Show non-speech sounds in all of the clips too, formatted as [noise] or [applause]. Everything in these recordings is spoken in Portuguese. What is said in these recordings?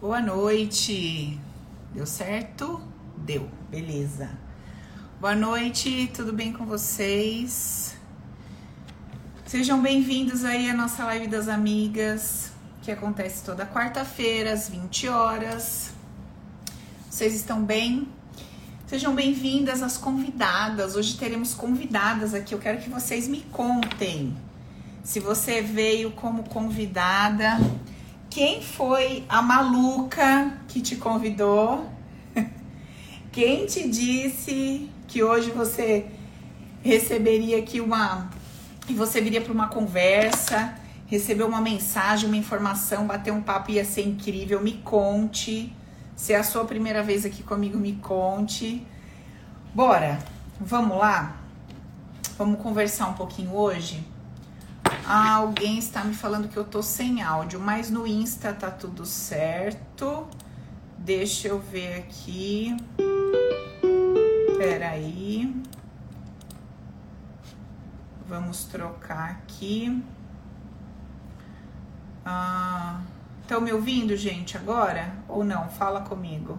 Boa noite. Deu certo? Deu. Beleza. Boa noite, tudo bem com vocês? Sejam bem-vindos aí à nossa live das amigas, que acontece toda quarta-feira às 20 horas. Vocês estão bem? Sejam bem-vindas as convidadas. Hoje teremos convidadas aqui. Eu quero que vocês me contem. Se você veio como convidada, quem foi a maluca que te convidou? [laughs] Quem te disse que hoje você receberia aqui uma. e você viria para uma conversa, recebeu uma mensagem, uma informação, bater um papo ia ser incrível? Me conte. Se é a sua primeira vez aqui comigo, me conte. Bora, vamos lá? Vamos conversar um pouquinho hoje? Ah, alguém está me falando que eu tô sem áudio, mas no Insta tá tudo certo. Deixa eu ver aqui. Peraí. Vamos trocar aqui. Ah, estão me ouvindo, gente, agora? Ou não? Fala comigo.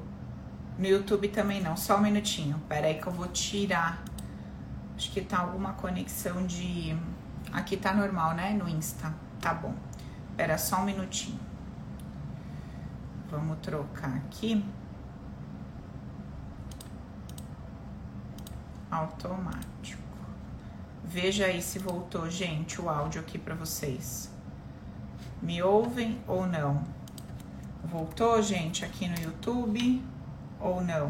No YouTube também não, só um minutinho. Peraí que eu vou tirar. Acho que tá alguma conexão de Aqui tá normal, né? No Insta. Tá bom. Espera só um minutinho. Vamos trocar aqui. Automático. Veja aí se voltou, gente, o áudio aqui para vocês. Me ouvem ou não? Voltou, gente, aqui no YouTube ou não?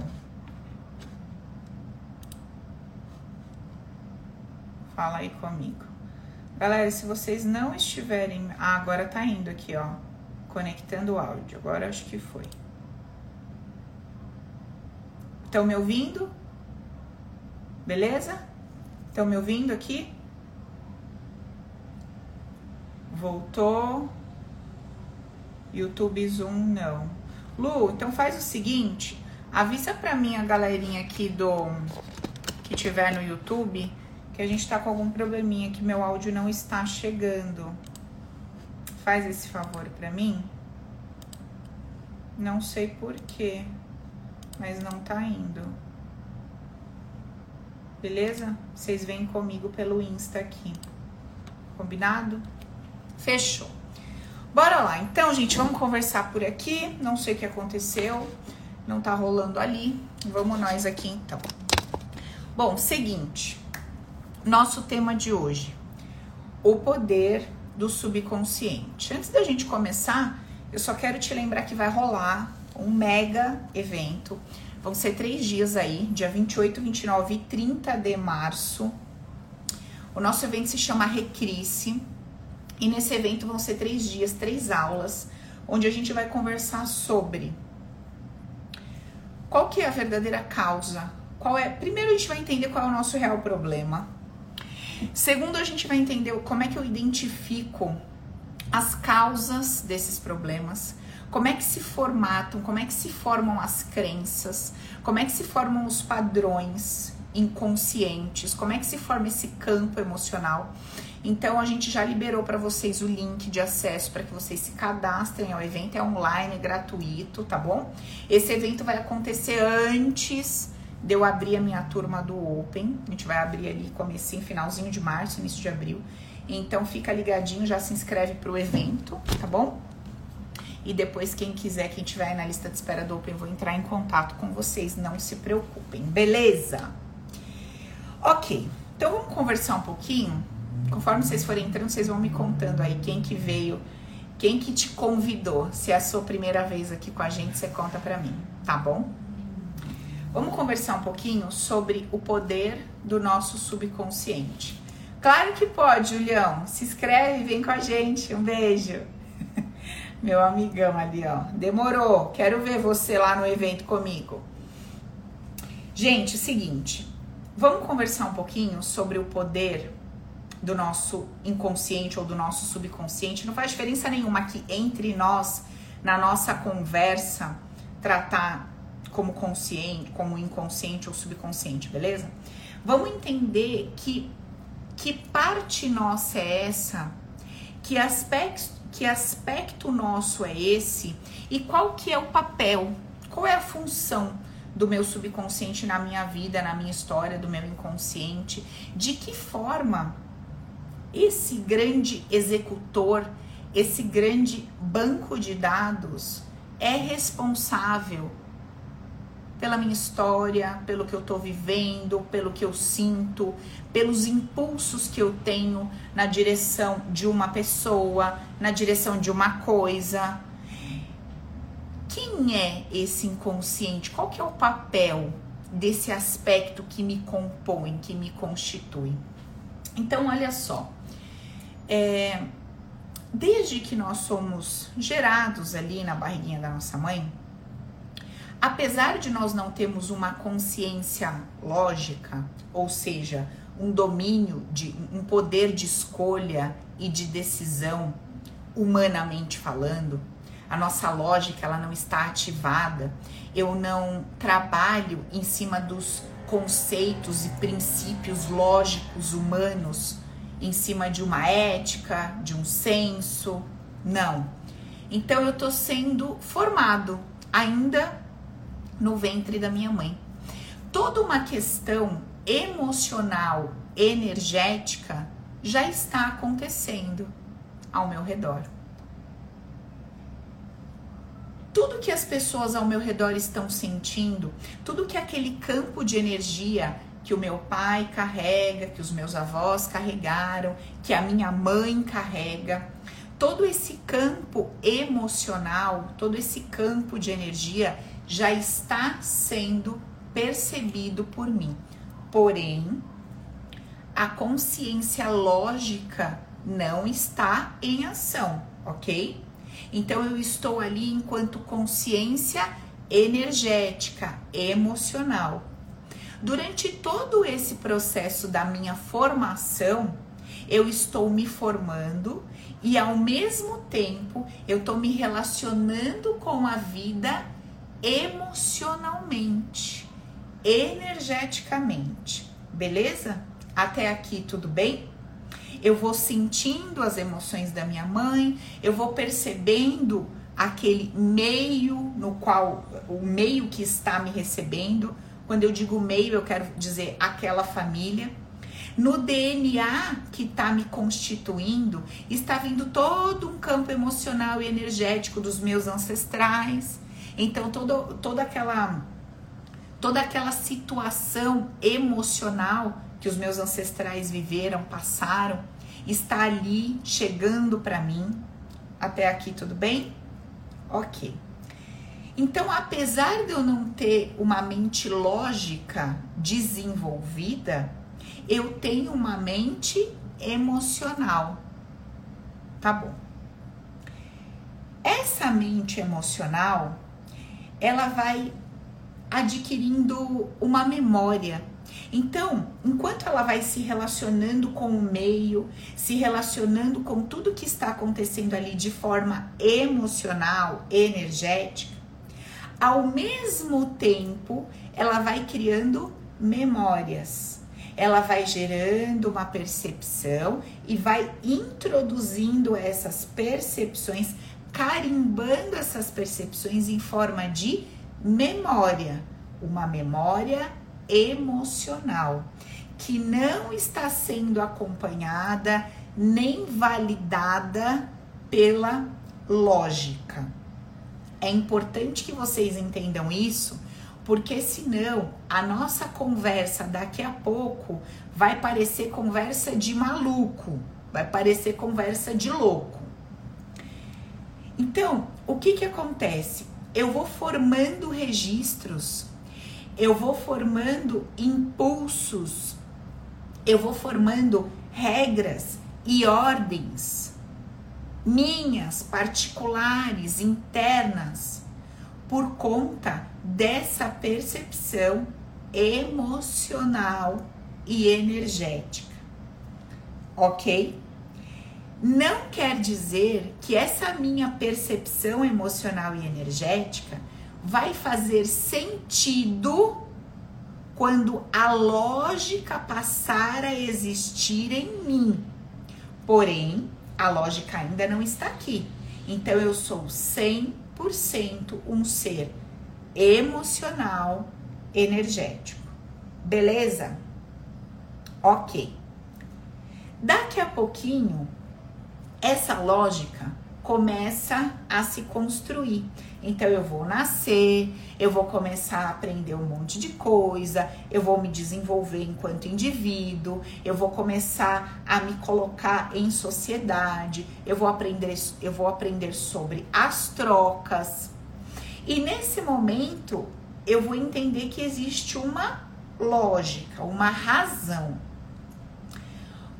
Fala aí comigo. Galera, se vocês não estiverem. Ah, agora tá indo aqui, ó. Conectando o áudio. Agora acho que foi. Estão me ouvindo? Beleza? Estão me ouvindo aqui? Voltou. YouTube Zoom não. Lu, então faz o seguinte, avisa pra mim a galerinha aqui do que tiver no YouTube que a gente tá com algum probleminha que meu áudio não está chegando. Faz esse favor para mim. Não sei porquê, mas não tá indo. Beleza? Vocês vêm comigo pelo Insta aqui. Combinado? Fechou. Bora lá. Então, gente, vamos conversar por aqui. Não sei o que aconteceu. Não tá rolando ali. Vamos nós aqui então. Bom, seguinte nosso tema de hoje: o poder do subconsciente. Antes da gente começar, eu só quero te lembrar que vai rolar um mega evento. Vão ser três dias aí, dia 28, 29 e 30 de março. O nosso evento se chama Recrisse. E nesse evento vão ser três dias, três aulas, onde a gente vai conversar sobre qual que é a verdadeira causa. Qual é? Primeiro a gente vai entender qual é o nosso real problema Segundo, a gente vai entender como é que eu identifico as causas desses problemas, como é que se formatam, como é que se formam as crenças, como é que se formam os padrões inconscientes, como é que se forma esse campo emocional. Então a gente já liberou para vocês o link de acesso para que vocês se cadastrem ao evento, é online, é gratuito, tá bom? Esse evento vai acontecer antes de eu abrir a minha turma do Open. A gente vai abrir ali comecinho, finalzinho de março, início de abril. Então fica ligadinho, já se inscreve pro evento, tá bom? E depois quem quiser, quem tiver na lista de espera do Open, vou entrar em contato com vocês, não se preocupem, beleza? Ok, então vamos conversar um pouquinho. Conforme vocês forem entrando, vocês vão me contando aí quem que veio, quem que te convidou. Se é a sua primeira vez aqui com a gente, você conta pra mim, tá bom? Vamos conversar um pouquinho sobre o poder do nosso subconsciente. Claro que pode, Julião. Se inscreve, vem com a gente. Um beijo. [laughs] Meu amigão ali, ó. Demorou. Quero ver você lá no evento comigo. Gente, é seguinte. Vamos conversar um pouquinho sobre o poder do nosso inconsciente ou do nosso subconsciente. Não faz diferença nenhuma que entre nós, na nossa conversa, tratar como consciente, como inconsciente ou subconsciente, beleza? Vamos entender que que parte nossa é essa, que aspecto, que aspecto nosso é esse E qual que é o papel? Qual é a função do meu subconsciente na minha vida, na minha história, do meu inconsciente? De que forma esse grande executor, esse grande banco de dados é responsável pela minha história, pelo que eu tô vivendo, pelo que eu sinto, pelos impulsos que eu tenho na direção de uma pessoa, na direção de uma coisa. Quem é esse inconsciente? Qual que é o papel desse aspecto que me compõe, que me constitui? Então, olha só. É, desde que nós somos gerados ali na barriguinha da nossa mãe, apesar de nós não termos uma consciência lógica, ou seja, um domínio de um poder de escolha e de decisão humanamente falando, a nossa lógica ela não está ativada. Eu não trabalho em cima dos conceitos e princípios lógicos humanos, em cima de uma ética, de um senso. Não. Então eu estou sendo formado ainda no ventre da minha mãe. Toda uma questão emocional, energética já está acontecendo ao meu redor. Tudo que as pessoas ao meu redor estão sentindo, tudo que aquele campo de energia que o meu pai carrega, que os meus avós carregaram, que a minha mãe carrega, todo esse campo emocional, todo esse campo de energia já está sendo percebido por mim. Porém, a consciência lógica não está em ação, ok? Então eu estou ali enquanto consciência energética, emocional. Durante todo esse processo da minha formação, eu estou me formando e ao mesmo tempo eu estou me relacionando com a vida emocionalmente, energeticamente. Beleza? Até aqui tudo bem? Eu vou sentindo as emoções da minha mãe, eu vou percebendo aquele meio no qual o meio que está me recebendo. Quando eu digo meio, eu quero dizer aquela família. No DNA que está me constituindo, está vindo todo um campo emocional e energético dos meus ancestrais, então, todo, toda aquela toda aquela situação emocional que os meus ancestrais viveram, passaram, está ali chegando para mim. Até aqui tudo bem? OK. Então, apesar de eu não ter uma mente lógica desenvolvida, eu tenho uma mente emocional. Tá bom. Essa mente emocional, ela vai adquirindo uma memória. Então, enquanto ela vai se relacionando com o meio, se relacionando com tudo que está acontecendo ali de forma emocional, energética, ao mesmo tempo ela vai criando memórias. Ela vai gerando uma percepção e vai introduzindo essas percepções carimbando essas percepções em forma de memória, uma memória emocional que não está sendo acompanhada nem validada pela lógica. É importante que vocês entendam isso, porque senão a nossa conversa daqui a pouco vai parecer conversa de maluco, vai parecer conversa de louco. Então, o que que acontece? Eu vou formando registros, eu vou formando impulsos, eu vou formando regras e ordens minhas, particulares, internas, por conta dessa percepção emocional e energética. Ok? Não quer dizer que essa minha percepção emocional e energética vai fazer sentido quando a lógica passar a existir em mim. Porém, a lógica ainda não está aqui. Então eu sou 100% um ser emocional energético. Beleza? Ok. Daqui a pouquinho, essa lógica começa a se construir. Então eu vou nascer, eu vou começar a aprender um monte de coisa, eu vou me desenvolver enquanto indivíduo, eu vou começar a me colocar em sociedade, eu vou aprender, eu vou aprender sobre as trocas. E nesse momento eu vou entender que existe uma lógica, uma razão.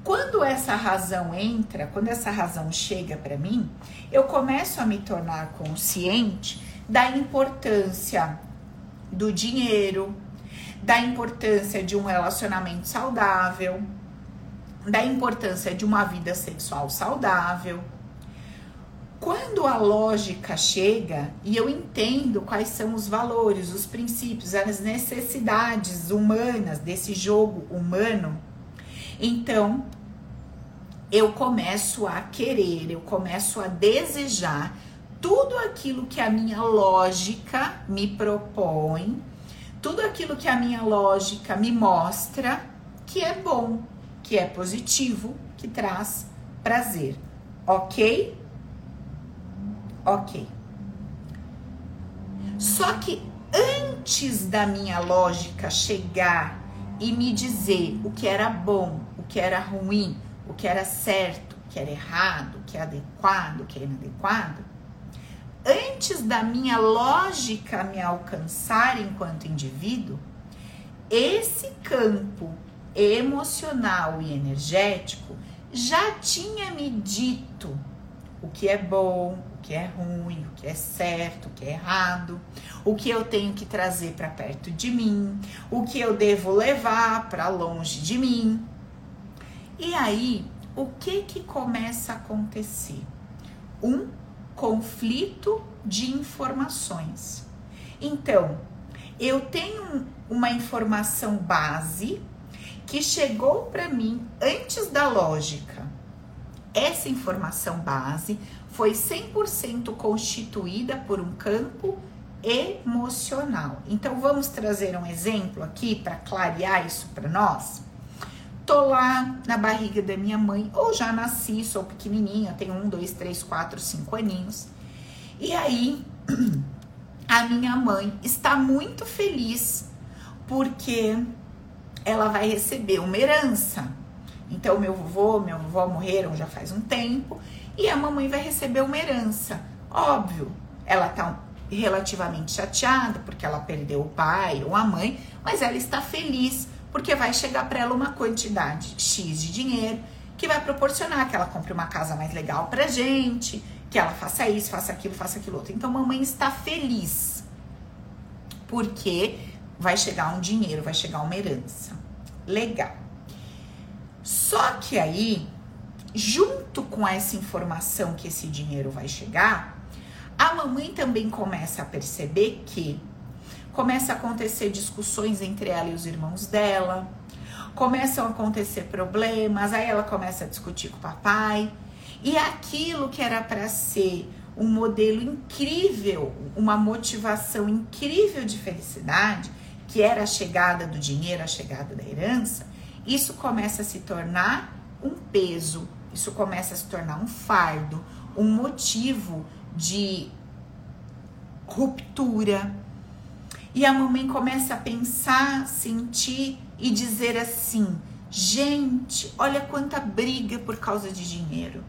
Quando essa razão entra, quando essa razão chega para mim, eu começo a me tornar consciente da importância do dinheiro, da importância de um relacionamento saudável, da importância de uma vida sexual saudável. Quando a lógica chega e eu entendo quais são os valores, os princípios, as necessidades humanas desse jogo humano, então, eu começo a querer, eu começo a desejar tudo aquilo que a minha lógica me propõe, tudo aquilo que a minha lógica me mostra que é bom, que é positivo, que traz prazer. Ok? Ok. Só que antes da minha lógica chegar e me dizer o que era bom, que era ruim, o que era certo, o que era errado, o que é adequado, o que é inadequado, antes da minha lógica me alcançar enquanto indivíduo, esse campo emocional e energético já tinha me dito o que é bom, o que é ruim, o que é certo, o que é errado, o que eu tenho que trazer para perto de mim, o que eu devo levar para longe de mim. E aí, o que que começa a acontecer? Um conflito de informações. Então, eu tenho uma informação base que chegou para mim antes da lógica essa informação base foi 100% constituída por um campo emocional. Então vamos trazer um exemplo aqui para clarear isso para nós. Tô lá na barriga da minha mãe, ou já nasci, sou pequenininha, tenho um, dois, três, quatro, cinco aninhos. E aí [clears throat] a minha mãe está muito feliz porque ela vai receber uma herança então, meu vovô, minha vovó morreram já faz um tempo e a mamãe vai receber uma herança. Óbvio, ela tá relativamente chateada porque ela perdeu o pai ou a mãe, mas ela está feliz porque vai chegar para ela uma quantidade X de dinheiro que vai proporcionar que ela compre uma casa mais legal pra gente, que ela faça isso, faça aquilo, faça aquilo outro. Então, mamãe está feliz porque vai chegar um dinheiro, vai chegar uma herança. Legal. Só que aí, junto com essa informação que esse dinheiro vai chegar, a mamãe também começa a perceber que começa a acontecer discussões entre ela e os irmãos dela, começam a acontecer problemas, aí ela começa a discutir com o papai, e aquilo que era para ser um modelo incrível, uma motivação incrível de felicidade, que era a chegada do dinheiro, a chegada da herança, isso começa a se tornar um peso, isso começa a se tornar um fardo, um motivo de ruptura. E a mamãe começa a pensar, sentir e dizer assim: gente, olha quanta briga por causa de dinheiro.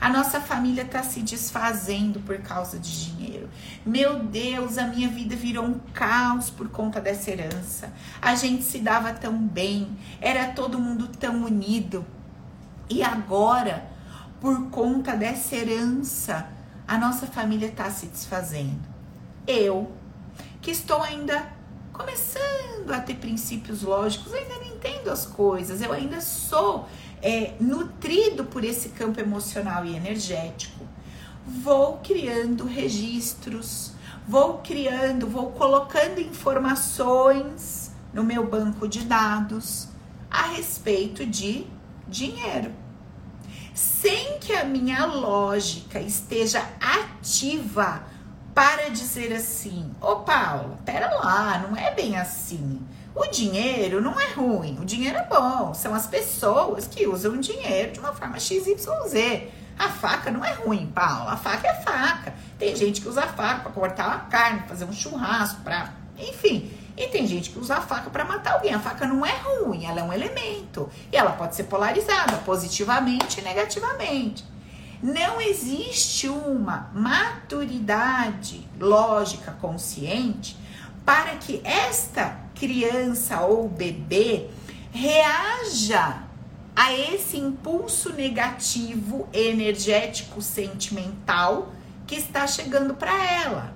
A nossa família está se desfazendo por causa de dinheiro. Meu Deus, a minha vida virou um caos por conta dessa herança. A gente se dava tão bem, era todo mundo tão unido. E agora, por conta dessa herança, a nossa família está se desfazendo. Eu, que estou ainda começando a ter princípios lógicos, ainda não entendo as coisas, eu ainda sou é, nutrido por esse campo emocional e energético, vou criando registros, vou criando, vou colocando informações no meu banco de dados a respeito de dinheiro. Sem que a minha lógica esteja ativa para dizer assim: Ô Paulo, pera lá, não é bem assim. O dinheiro não é ruim, o dinheiro é bom. São as pessoas que usam o dinheiro de uma forma XYZ. A faca não é ruim, Paulo. A faca é faca. Tem gente que usa a faca para cortar a carne, fazer um churrasco, para. Enfim. E tem gente que usa a faca para matar alguém. A faca não é ruim, ela é um elemento. E ela pode ser polarizada positivamente e negativamente. Não existe uma maturidade lógica consciente para que esta criança ou bebê reaja a esse impulso negativo energético sentimental que está chegando para ela.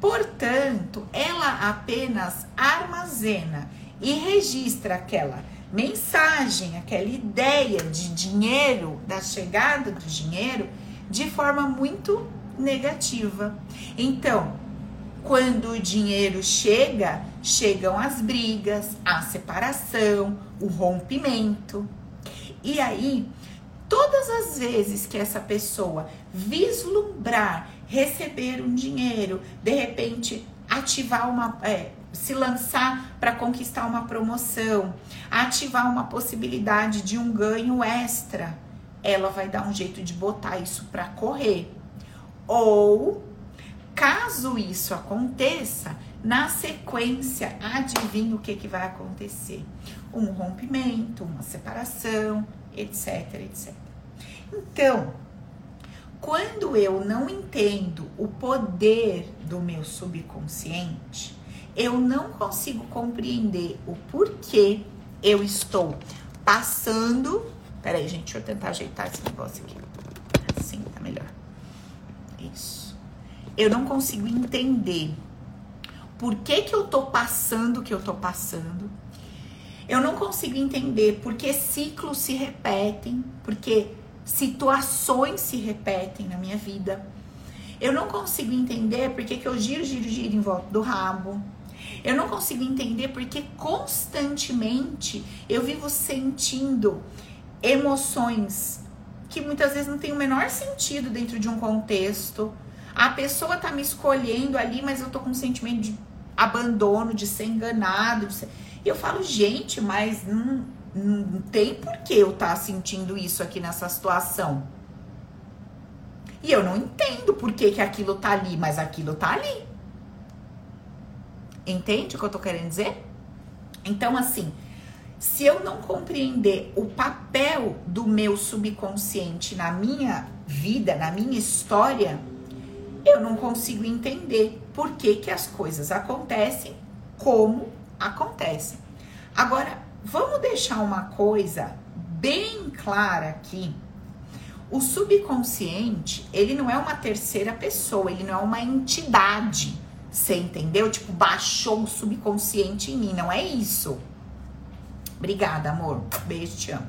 Portanto, ela apenas armazena e registra aquela mensagem, aquela ideia de dinheiro, da chegada do dinheiro, de forma muito negativa. Então, quando o dinheiro chega, chegam as brigas, a separação, o rompimento. E aí, todas as vezes que essa pessoa vislumbrar receber um dinheiro, de repente ativar uma, é, se lançar para conquistar uma promoção, ativar uma possibilidade de um ganho extra, ela vai dar um jeito de botar isso para correr. Ou Caso isso aconteça, na sequência, adivinha o que, que vai acontecer? Um rompimento, uma separação, etc, etc. Então, quando eu não entendo o poder do meu subconsciente, eu não consigo compreender o porquê eu estou passando. Peraí, gente, deixa eu tentar ajeitar esse negócio aqui. Assim tá melhor. Isso eu não consigo entender por que, que eu tô passando o que eu tô passando. Eu não consigo entender por que ciclos se repetem, porque situações se repetem na minha vida. Eu não consigo entender por que, que eu giro, giro, giro em volta do rabo. Eu não consigo entender porque constantemente eu vivo sentindo emoções que muitas vezes não tem o menor sentido dentro de um contexto. A pessoa tá me escolhendo ali, mas eu tô com um sentimento de abandono, de ser enganado. De ser... E eu falo, gente, mas não, não tem por que eu estar tá sentindo isso aqui nessa situação. E eu não entendo por que, que aquilo tá ali, mas aquilo tá ali. Entende o que eu tô querendo dizer? Então, assim, se eu não compreender o papel do meu subconsciente na minha vida, na minha história, eu não consigo entender por que, que as coisas acontecem como acontecem. Agora, vamos deixar uma coisa bem clara aqui. O subconsciente, ele não é uma terceira pessoa, ele não é uma entidade. Você entendeu? Tipo, baixou o subconsciente em mim. Não é isso. Obrigada, amor. Beijo, te amo.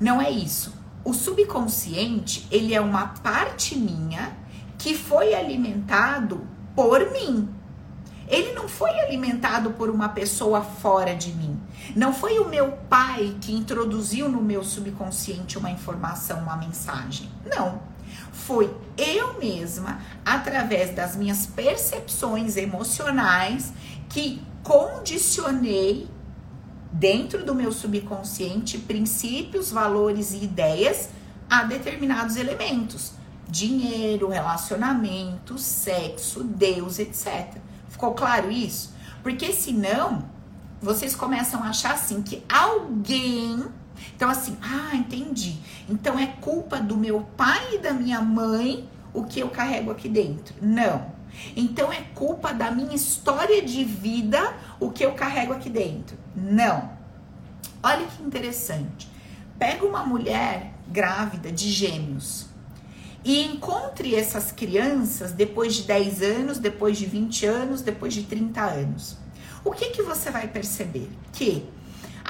Não é isso. O subconsciente, ele é uma parte minha que foi alimentado por mim. Ele não foi alimentado por uma pessoa fora de mim. Não foi o meu pai que introduziu no meu subconsciente uma informação, uma mensagem. Não. Foi eu mesma, através das minhas percepções emocionais, que condicionei dentro do meu subconsciente princípios, valores e ideias a determinados elementos dinheiro, relacionamento, sexo, Deus, etc. Ficou claro isso? Porque senão vocês começam a achar assim que alguém. Então, assim, ah, entendi. Então é culpa do meu pai e da minha mãe o que eu carrego aqui dentro. Não. Então é culpa da minha história de vida o que eu carrego aqui dentro. Não. Olha que interessante. Pega uma mulher grávida de gêmeos e encontre essas crianças depois de 10 anos, depois de 20 anos, depois de 30 anos. O que, que você vai perceber? Que,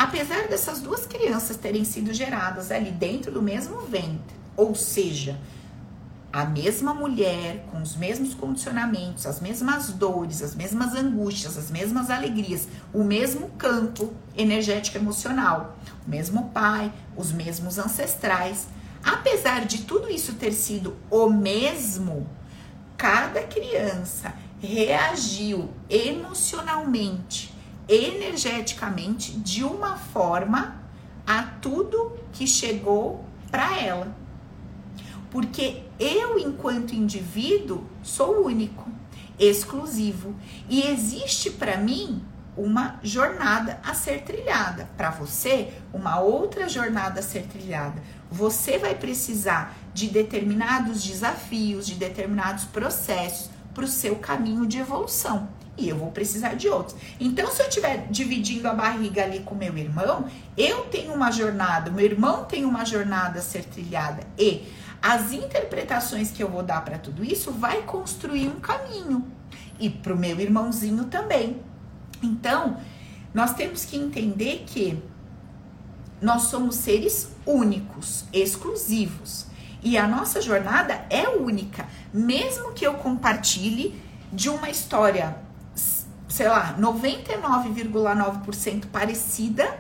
apesar dessas duas crianças terem sido geradas ali dentro do mesmo ventre, ou seja, a mesma mulher, com os mesmos condicionamentos, as mesmas dores, as mesmas angústias, as mesmas alegrias, o mesmo campo energético emocional, o mesmo pai, os mesmos ancestrais, Apesar de tudo isso ter sido o mesmo, cada criança reagiu emocionalmente, energeticamente, de uma forma a tudo que chegou para ela. Porque eu, enquanto indivíduo, sou único, exclusivo. E existe para mim uma jornada a ser trilhada. Para você, uma outra jornada a ser trilhada. Você vai precisar de determinados desafios, de determinados processos para o seu caminho de evolução. E eu vou precisar de outros. Então, se eu estiver dividindo a barriga ali com meu irmão, eu tenho uma jornada, meu irmão tem uma jornada a ser trilhada. E as interpretações que eu vou dar para tudo isso vai construir um caminho. E para o meu irmãozinho também. Então, nós temos que entender que nós somos seres únicos, exclusivos. E a nossa jornada é única, mesmo que eu compartilhe de uma história, sei lá, 99,9% parecida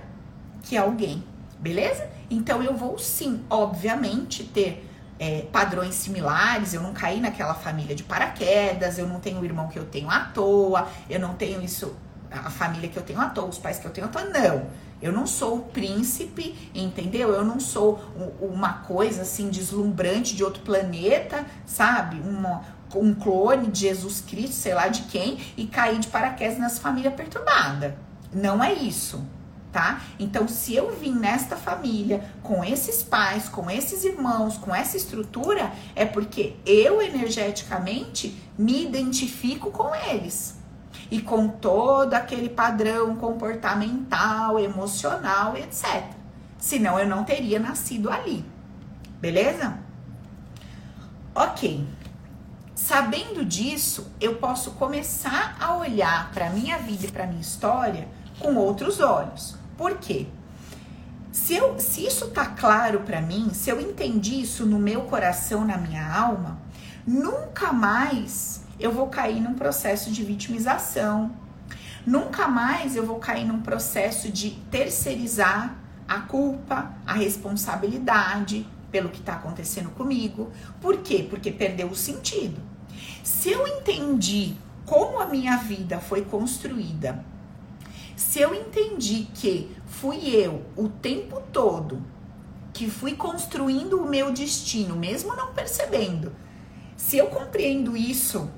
que alguém, beleza? Então eu vou sim, obviamente, ter é, padrões similares, eu não caí naquela família de paraquedas, eu não tenho o irmão que eu tenho à toa, eu não tenho isso, a família que eu tenho à toa, os pais que eu tenho à toa, não. Eu não sou o príncipe, entendeu? Eu não sou uma coisa assim deslumbrante de outro planeta, sabe? Uma, um clone de Jesus Cristo, sei lá de quem, e cair de paraquedas nessa família perturbada. Não é isso, tá? Então, se eu vim nesta família com esses pais, com esses irmãos, com essa estrutura, é porque eu energeticamente me identifico com eles e com todo aquele padrão comportamental, emocional, etc. Senão eu não teria nascido ali. Beleza? Ok. Sabendo disso, eu posso começar a olhar para minha vida e para minha história com outros olhos. Por quê? Se, eu, se isso tá claro para mim, se eu entendi isso no meu coração, na minha alma, nunca mais eu vou cair num processo de vitimização. Nunca mais eu vou cair num processo de terceirizar a culpa, a responsabilidade pelo que está acontecendo comigo. Por quê? Porque perdeu o sentido. Se eu entendi como a minha vida foi construída, se eu entendi que fui eu o tempo todo que fui construindo o meu destino, mesmo não percebendo, se eu compreendo isso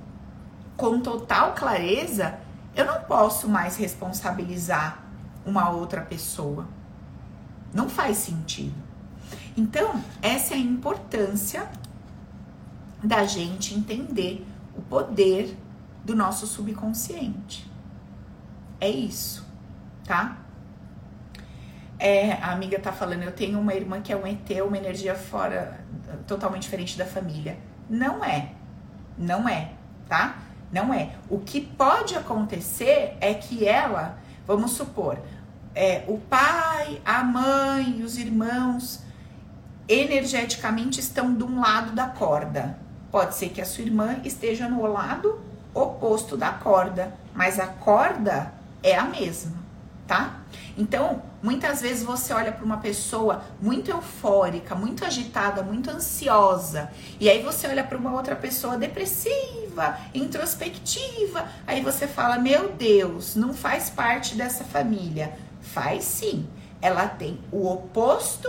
com total clareza, eu não posso mais responsabilizar uma outra pessoa. Não faz sentido. Então, essa é a importância da gente entender o poder do nosso subconsciente. É isso, tá? É, a amiga tá falando, eu tenho uma irmã que é um ET, uma energia fora, totalmente diferente da família. Não é, não é, tá? Não é. O que pode acontecer é que ela, vamos supor, é, o pai, a mãe os irmãos energeticamente estão de um lado da corda. Pode ser que a sua irmã esteja no lado oposto da corda, mas a corda é a mesma, tá? Então, muitas vezes você olha para uma pessoa muito eufórica, muito agitada, muito ansiosa, e aí você olha para uma outra pessoa depressiva, introspectiva, aí você fala: "Meu Deus, não faz parte dessa família". Faz sim. Ela tem o oposto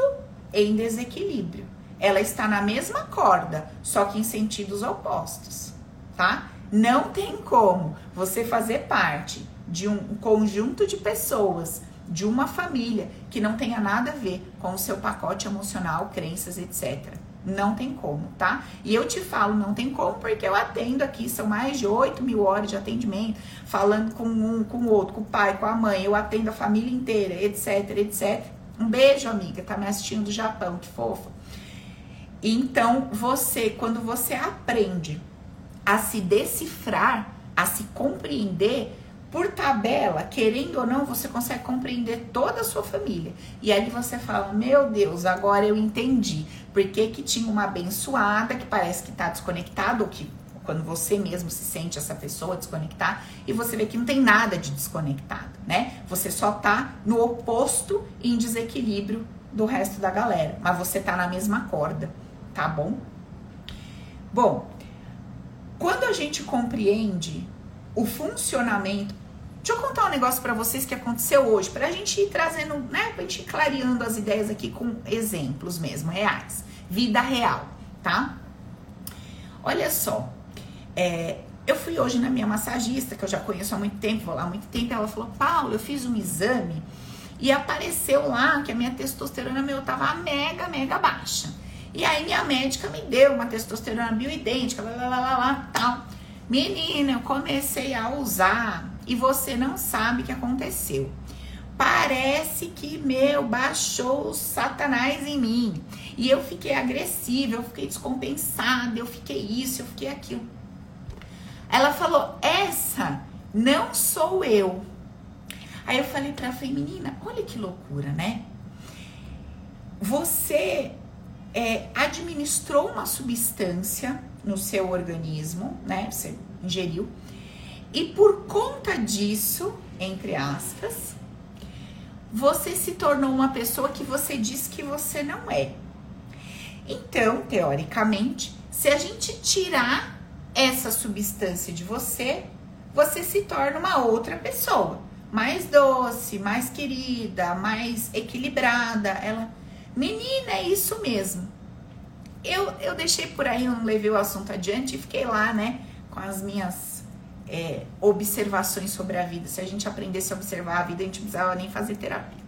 em desequilíbrio. Ela está na mesma corda, só que em sentidos opostos, tá? Não tem como você fazer parte de um conjunto de pessoas de uma família que não tenha nada a ver com o seu pacote emocional, crenças, etc. Não tem como, tá? E eu te falo, não tem como, porque eu atendo aqui, são mais de 8 mil horas de atendimento, falando com um, com o outro, com o pai, com a mãe, eu atendo a família inteira, etc, etc. Um beijo, amiga, tá me assistindo do Japão, que fofa. Então, você, quando você aprende a se decifrar, a se compreender, por tabela, querendo ou não, você consegue compreender toda a sua família. E aí você fala: Meu Deus, agora eu entendi. Por que, que tinha uma abençoada que parece que está desconectada, ou que quando você mesmo se sente essa pessoa desconectar, e você vê que não tem nada de desconectado, né? Você só tá no oposto em desequilíbrio do resto da galera, mas você tá na mesma corda, tá bom? Bom, quando a gente compreende o funcionamento. Deixa eu contar um negócio para vocês que aconteceu hoje, pra gente ir trazendo, né, pra gente ir clareando as ideias aqui com exemplos mesmo, reais. Vida real, tá? Olha só, é, eu fui hoje na minha massagista, que eu já conheço há muito tempo, vou lá há muito tempo, ela falou, Paulo, eu fiz um exame e apareceu lá que a minha testosterona meu tava mega, mega baixa. E aí minha médica me deu uma testosterona bioidêntica, lá, lá, lá, lá, lá tal. Menina, eu comecei a usar e você não sabe o que aconteceu. Parece que, meu, baixou o satanás em mim. E eu fiquei agressiva, eu fiquei descompensada, eu fiquei isso, eu fiquei aquilo. Ela falou: Essa não sou eu. Aí eu falei pra ela, falei, menina, olha que loucura, né? Você é, administrou uma substância no seu organismo, né? Você ingeriu. E por conta disso, entre aspas, você se tornou uma pessoa que você diz que você não é. Então, teoricamente, se a gente tirar essa substância de você, você se torna uma outra pessoa, mais doce, mais querida, mais equilibrada. Ela, menina, é isso mesmo. Eu, eu deixei por aí, não levei o assunto adiante e fiquei lá, né, com as minhas é, observações sobre a vida. Se a gente aprendesse a observar a vida, a gente não precisava nem fazer terapia.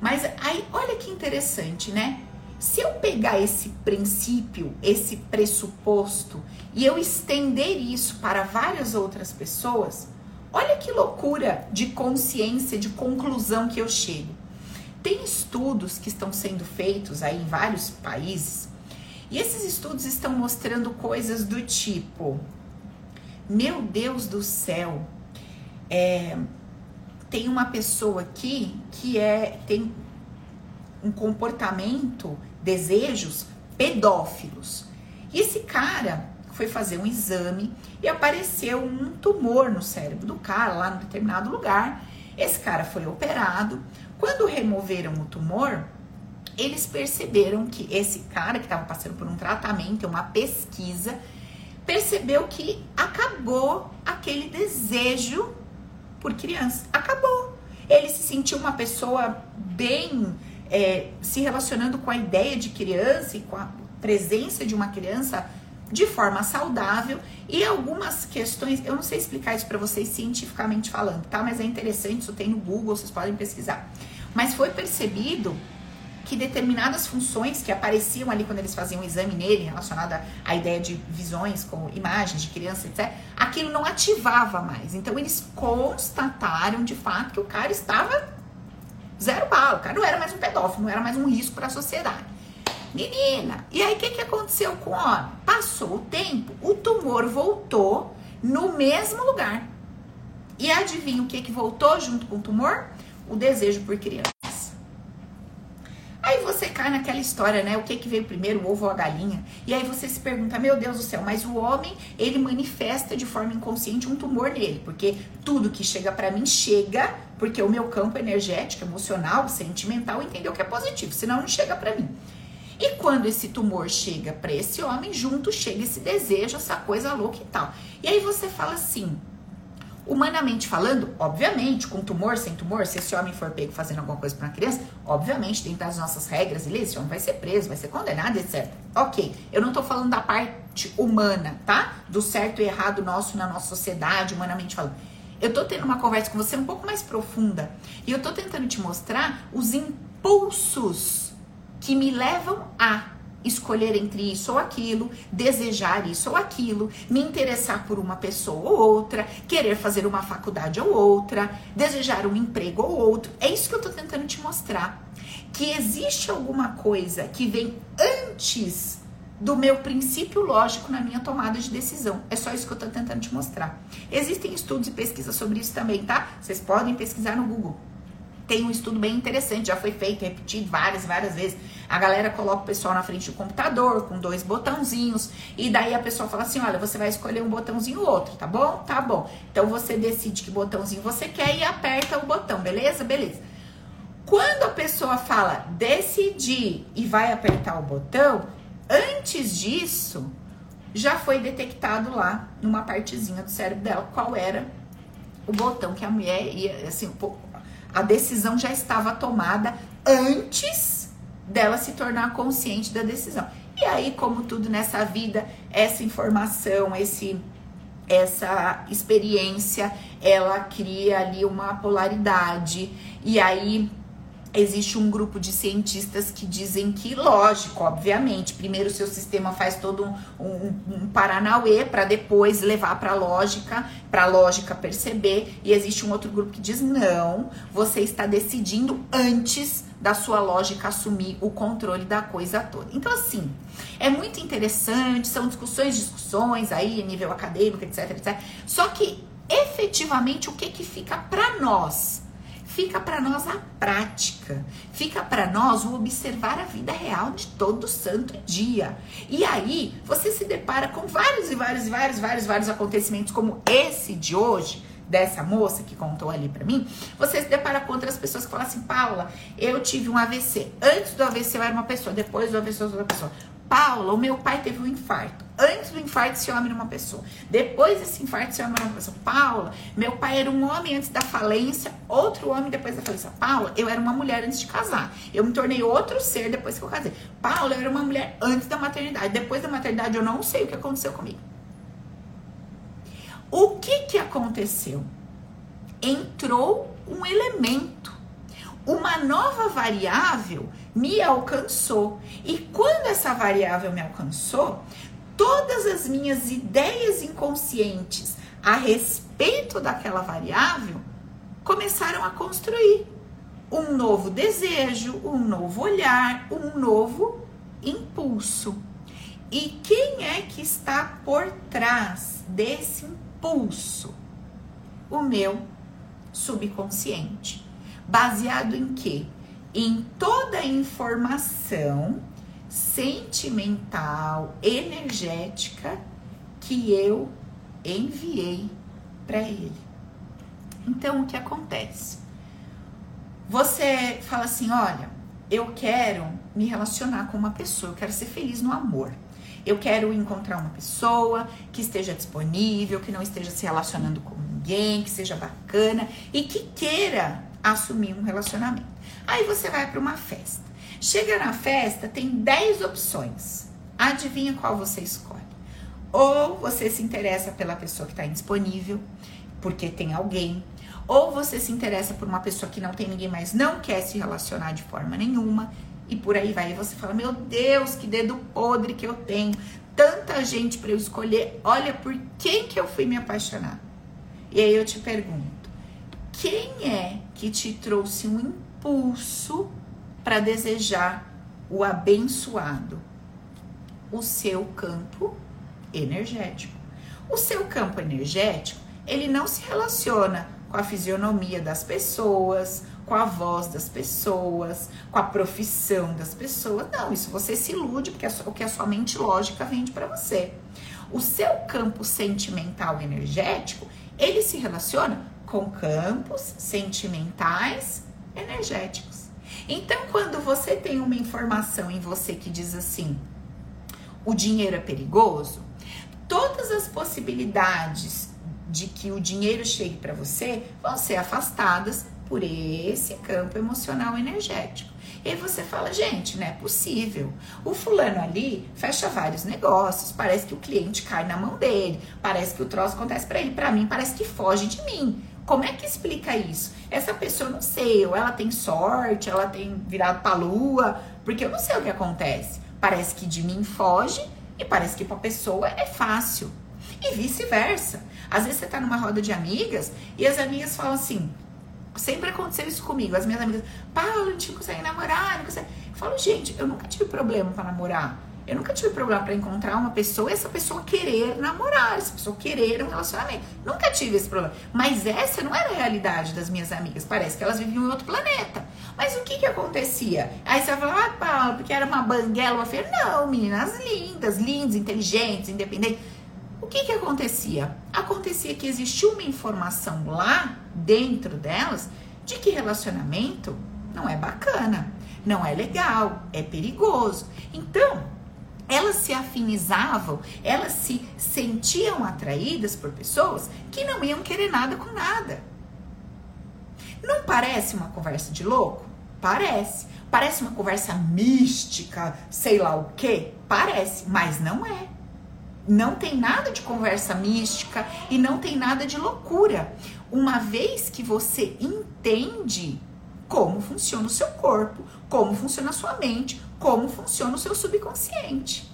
Mas aí, olha que interessante, né? Se eu pegar esse princípio, esse pressuposto, e eu estender isso para várias outras pessoas, olha que loucura de consciência, de conclusão que eu chego. Tem estudos que estão sendo feitos aí em vários países, e esses estudos estão mostrando coisas do tipo: meu Deus do céu, é, tem uma pessoa aqui que é tem um comportamento desejos pedófilos. E esse cara foi fazer um exame e apareceu um tumor no cérebro do cara, lá em determinado lugar. Esse cara foi operado. Quando removeram o tumor, eles perceberam que esse cara que estava passando por um tratamento, uma pesquisa, percebeu que acabou aquele desejo por criança. Acabou. Ele se sentiu uma pessoa bem é, se relacionando com a ideia de criança e com a presença de uma criança de forma saudável e algumas questões, eu não sei explicar isso para vocês cientificamente falando, tá? Mas é interessante, isso tem no Google, vocês podem pesquisar. Mas foi percebido que determinadas funções que apareciam ali quando eles faziam o um exame nele, relacionada à ideia de visões, como imagens de criança, etc., aquilo não ativava mais. Então eles constataram de fato que o cara estava Zero bala. O cara não era mais um pedófilo, não era mais um risco para a sociedade. Menina, e aí o que, que aconteceu com o homem? Passou o tempo, o tumor voltou no mesmo lugar. E adivinha o que, que voltou junto com o tumor? O desejo por criança. Aí você cai naquela história, né? O que que veio primeiro, o ovo ou a galinha? E aí você se pergunta, meu Deus do céu, mas o homem, ele manifesta de forma inconsciente um tumor nele, porque tudo que chega para mim chega porque o meu campo energético, emocional, sentimental entendeu que é positivo, senão não chega para mim. E quando esse tumor chega para esse homem, junto chega esse desejo, essa coisa louca e tal. E aí você fala assim, Humanamente falando, obviamente, com tumor, sem tumor, se esse homem for pego fazendo alguma coisa para uma criança, obviamente, dentro das nossas regras e leis, esse homem vai ser preso, vai ser condenado, etc. Ok, eu não tô falando da parte humana, tá? Do certo e errado nosso na nossa sociedade, humanamente falando. Eu tô tendo uma conversa com você um pouco mais profunda e eu tô tentando te mostrar os impulsos que me levam a escolher entre isso ou aquilo, desejar isso ou aquilo, me interessar por uma pessoa ou outra, querer fazer uma faculdade ou outra, desejar um emprego ou outro. É isso que eu tô tentando te mostrar. Que existe alguma coisa que vem antes do meu princípio lógico na minha tomada de decisão. É só isso que eu tô tentando te mostrar. Existem estudos e pesquisas sobre isso também, tá? Vocês podem pesquisar no Google. Tem um estudo bem interessante, já foi feito, repetido várias, várias vezes. A galera coloca o pessoal na frente do computador com dois botãozinhos e daí a pessoa fala assim: olha, você vai escolher um botãozinho ou outro, tá bom? Tá bom. Então você decide que botãozinho você quer e aperta o botão, beleza? Beleza. Quando a pessoa fala decidir e vai apertar o botão, antes disso, já foi detectado lá numa partezinha do cérebro dela qual era o botão que a mulher ia, assim, a decisão já estava tomada antes dela se tornar consciente da decisão. E aí, como tudo nessa vida, essa informação, esse essa experiência, ela cria ali uma polaridade. E aí existe um grupo de cientistas que dizem que, lógico, obviamente, primeiro o seu sistema faz todo um, um, um paranauê para depois levar para a lógica, para a lógica perceber, e existe um outro grupo que diz não, você está decidindo antes da sua lógica assumir o controle da coisa toda. Então, assim, é muito interessante, são discussões, discussões aí, nível acadêmico, etc, etc. Só que, efetivamente, o que que fica para nós? Fica para nós a prática, fica para nós o observar a vida real de todo santo dia. E aí você se depara com vários e vários e vários, vários, vários acontecimentos como esse de hoje, dessa moça que contou ali para mim, você se depara com outras pessoas que falam assim, Paula, eu tive um AVC. Antes do AVC eu era uma pessoa, depois do AVC eu sou outra pessoa. Paula, o meu pai teve um infarto. Antes do infarto, esse homem era uma pessoa. Depois desse infarto, esse homem era uma pessoa. Paula, meu pai era um homem antes da falência, outro homem depois da falência. Paula, eu era uma mulher antes de casar. Eu me tornei outro ser depois que eu casei. Paula, eu era uma mulher antes da maternidade. Depois da maternidade, eu não sei o que aconteceu comigo. O que que aconteceu? Entrou um elemento, uma nova variável me alcançou. E quando essa variável me alcançou, todas as minhas ideias inconscientes a respeito daquela variável começaram a construir um novo desejo, um novo olhar, um novo impulso. E quem é que está por trás desse impulso? O meu subconsciente. Baseado em quê? Em toda a informação sentimental, energética que eu enviei para ele. Então, o que acontece? Você fala assim: olha, eu quero me relacionar com uma pessoa, eu quero ser feliz no amor. Eu quero encontrar uma pessoa que esteja disponível, que não esteja se relacionando com ninguém, que seja bacana e que queira assumir um relacionamento. Aí você vai para uma festa. Chega na festa, tem 10 opções. Adivinha qual você escolhe? Ou você se interessa pela pessoa que está indisponível, porque tem alguém. Ou você se interessa por uma pessoa que não tem ninguém mais, não quer se relacionar de forma nenhuma. E por aí vai. E você fala: Meu Deus, que dedo podre que eu tenho. Tanta gente para eu escolher. Olha por quem que eu fui me apaixonar. E aí eu te pergunto: quem é que te trouxe um impulso para desejar o abençoado, o seu campo energético. O seu campo energético, ele não se relaciona com a fisionomia das pessoas, com a voz das pessoas, com a profissão das pessoas. Não, isso você se ilude porque é o que a sua mente lógica vende para você. O seu campo sentimental energético, ele se relaciona com campos sentimentais energéticos. Então, quando você tem uma informação em você que diz assim: o dinheiro é perigoso, todas as possibilidades de que o dinheiro chegue para você vão ser afastadas por esse campo emocional energético. E aí você fala, gente, não é possível. O fulano ali fecha vários negócios, parece que o cliente cai na mão dele, parece que o troço acontece para ele, para mim parece que foge de mim. Como é que explica isso? Essa pessoa, não sei, ou ela tem sorte, ela tem virado pra lua, porque eu não sei o que acontece. Parece que de mim foge e parece que pra pessoa é fácil. E vice-versa. Às vezes você tá numa roda de amigas e as amigas falam assim: sempre aconteceu isso comigo. As minhas amigas, a gente não consegue namorar, não consegue. Eu falo, gente, eu nunca tive problema para namorar. Eu nunca tive problema para encontrar uma pessoa e essa pessoa querer namorar, essa pessoa querer um relacionamento. Nunca tive esse problema. Mas essa não era a realidade das minhas amigas. Parece que elas viviam em outro planeta. Mas o que que acontecia? Aí você vai falar, ah, Paula, porque era uma banguela, uma feira. Não, meninas lindas, lindas, inteligentes, independentes. O que que acontecia? Acontecia que existia uma informação lá dentro delas de que relacionamento não é bacana, não é legal, é perigoso. Então, elas se afinizavam, elas se sentiam atraídas por pessoas que não iam querer nada com nada. Não parece uma conversa de louco? Parece. Parece uma conversa mística, sei lá o que? Parece, mas não é. Não tem nada de conversa mística e não tem nada de loucura. Uma vez que você entende como funciona o seu corpo, como funciona a sua mente, como funciona o seu subconsciente.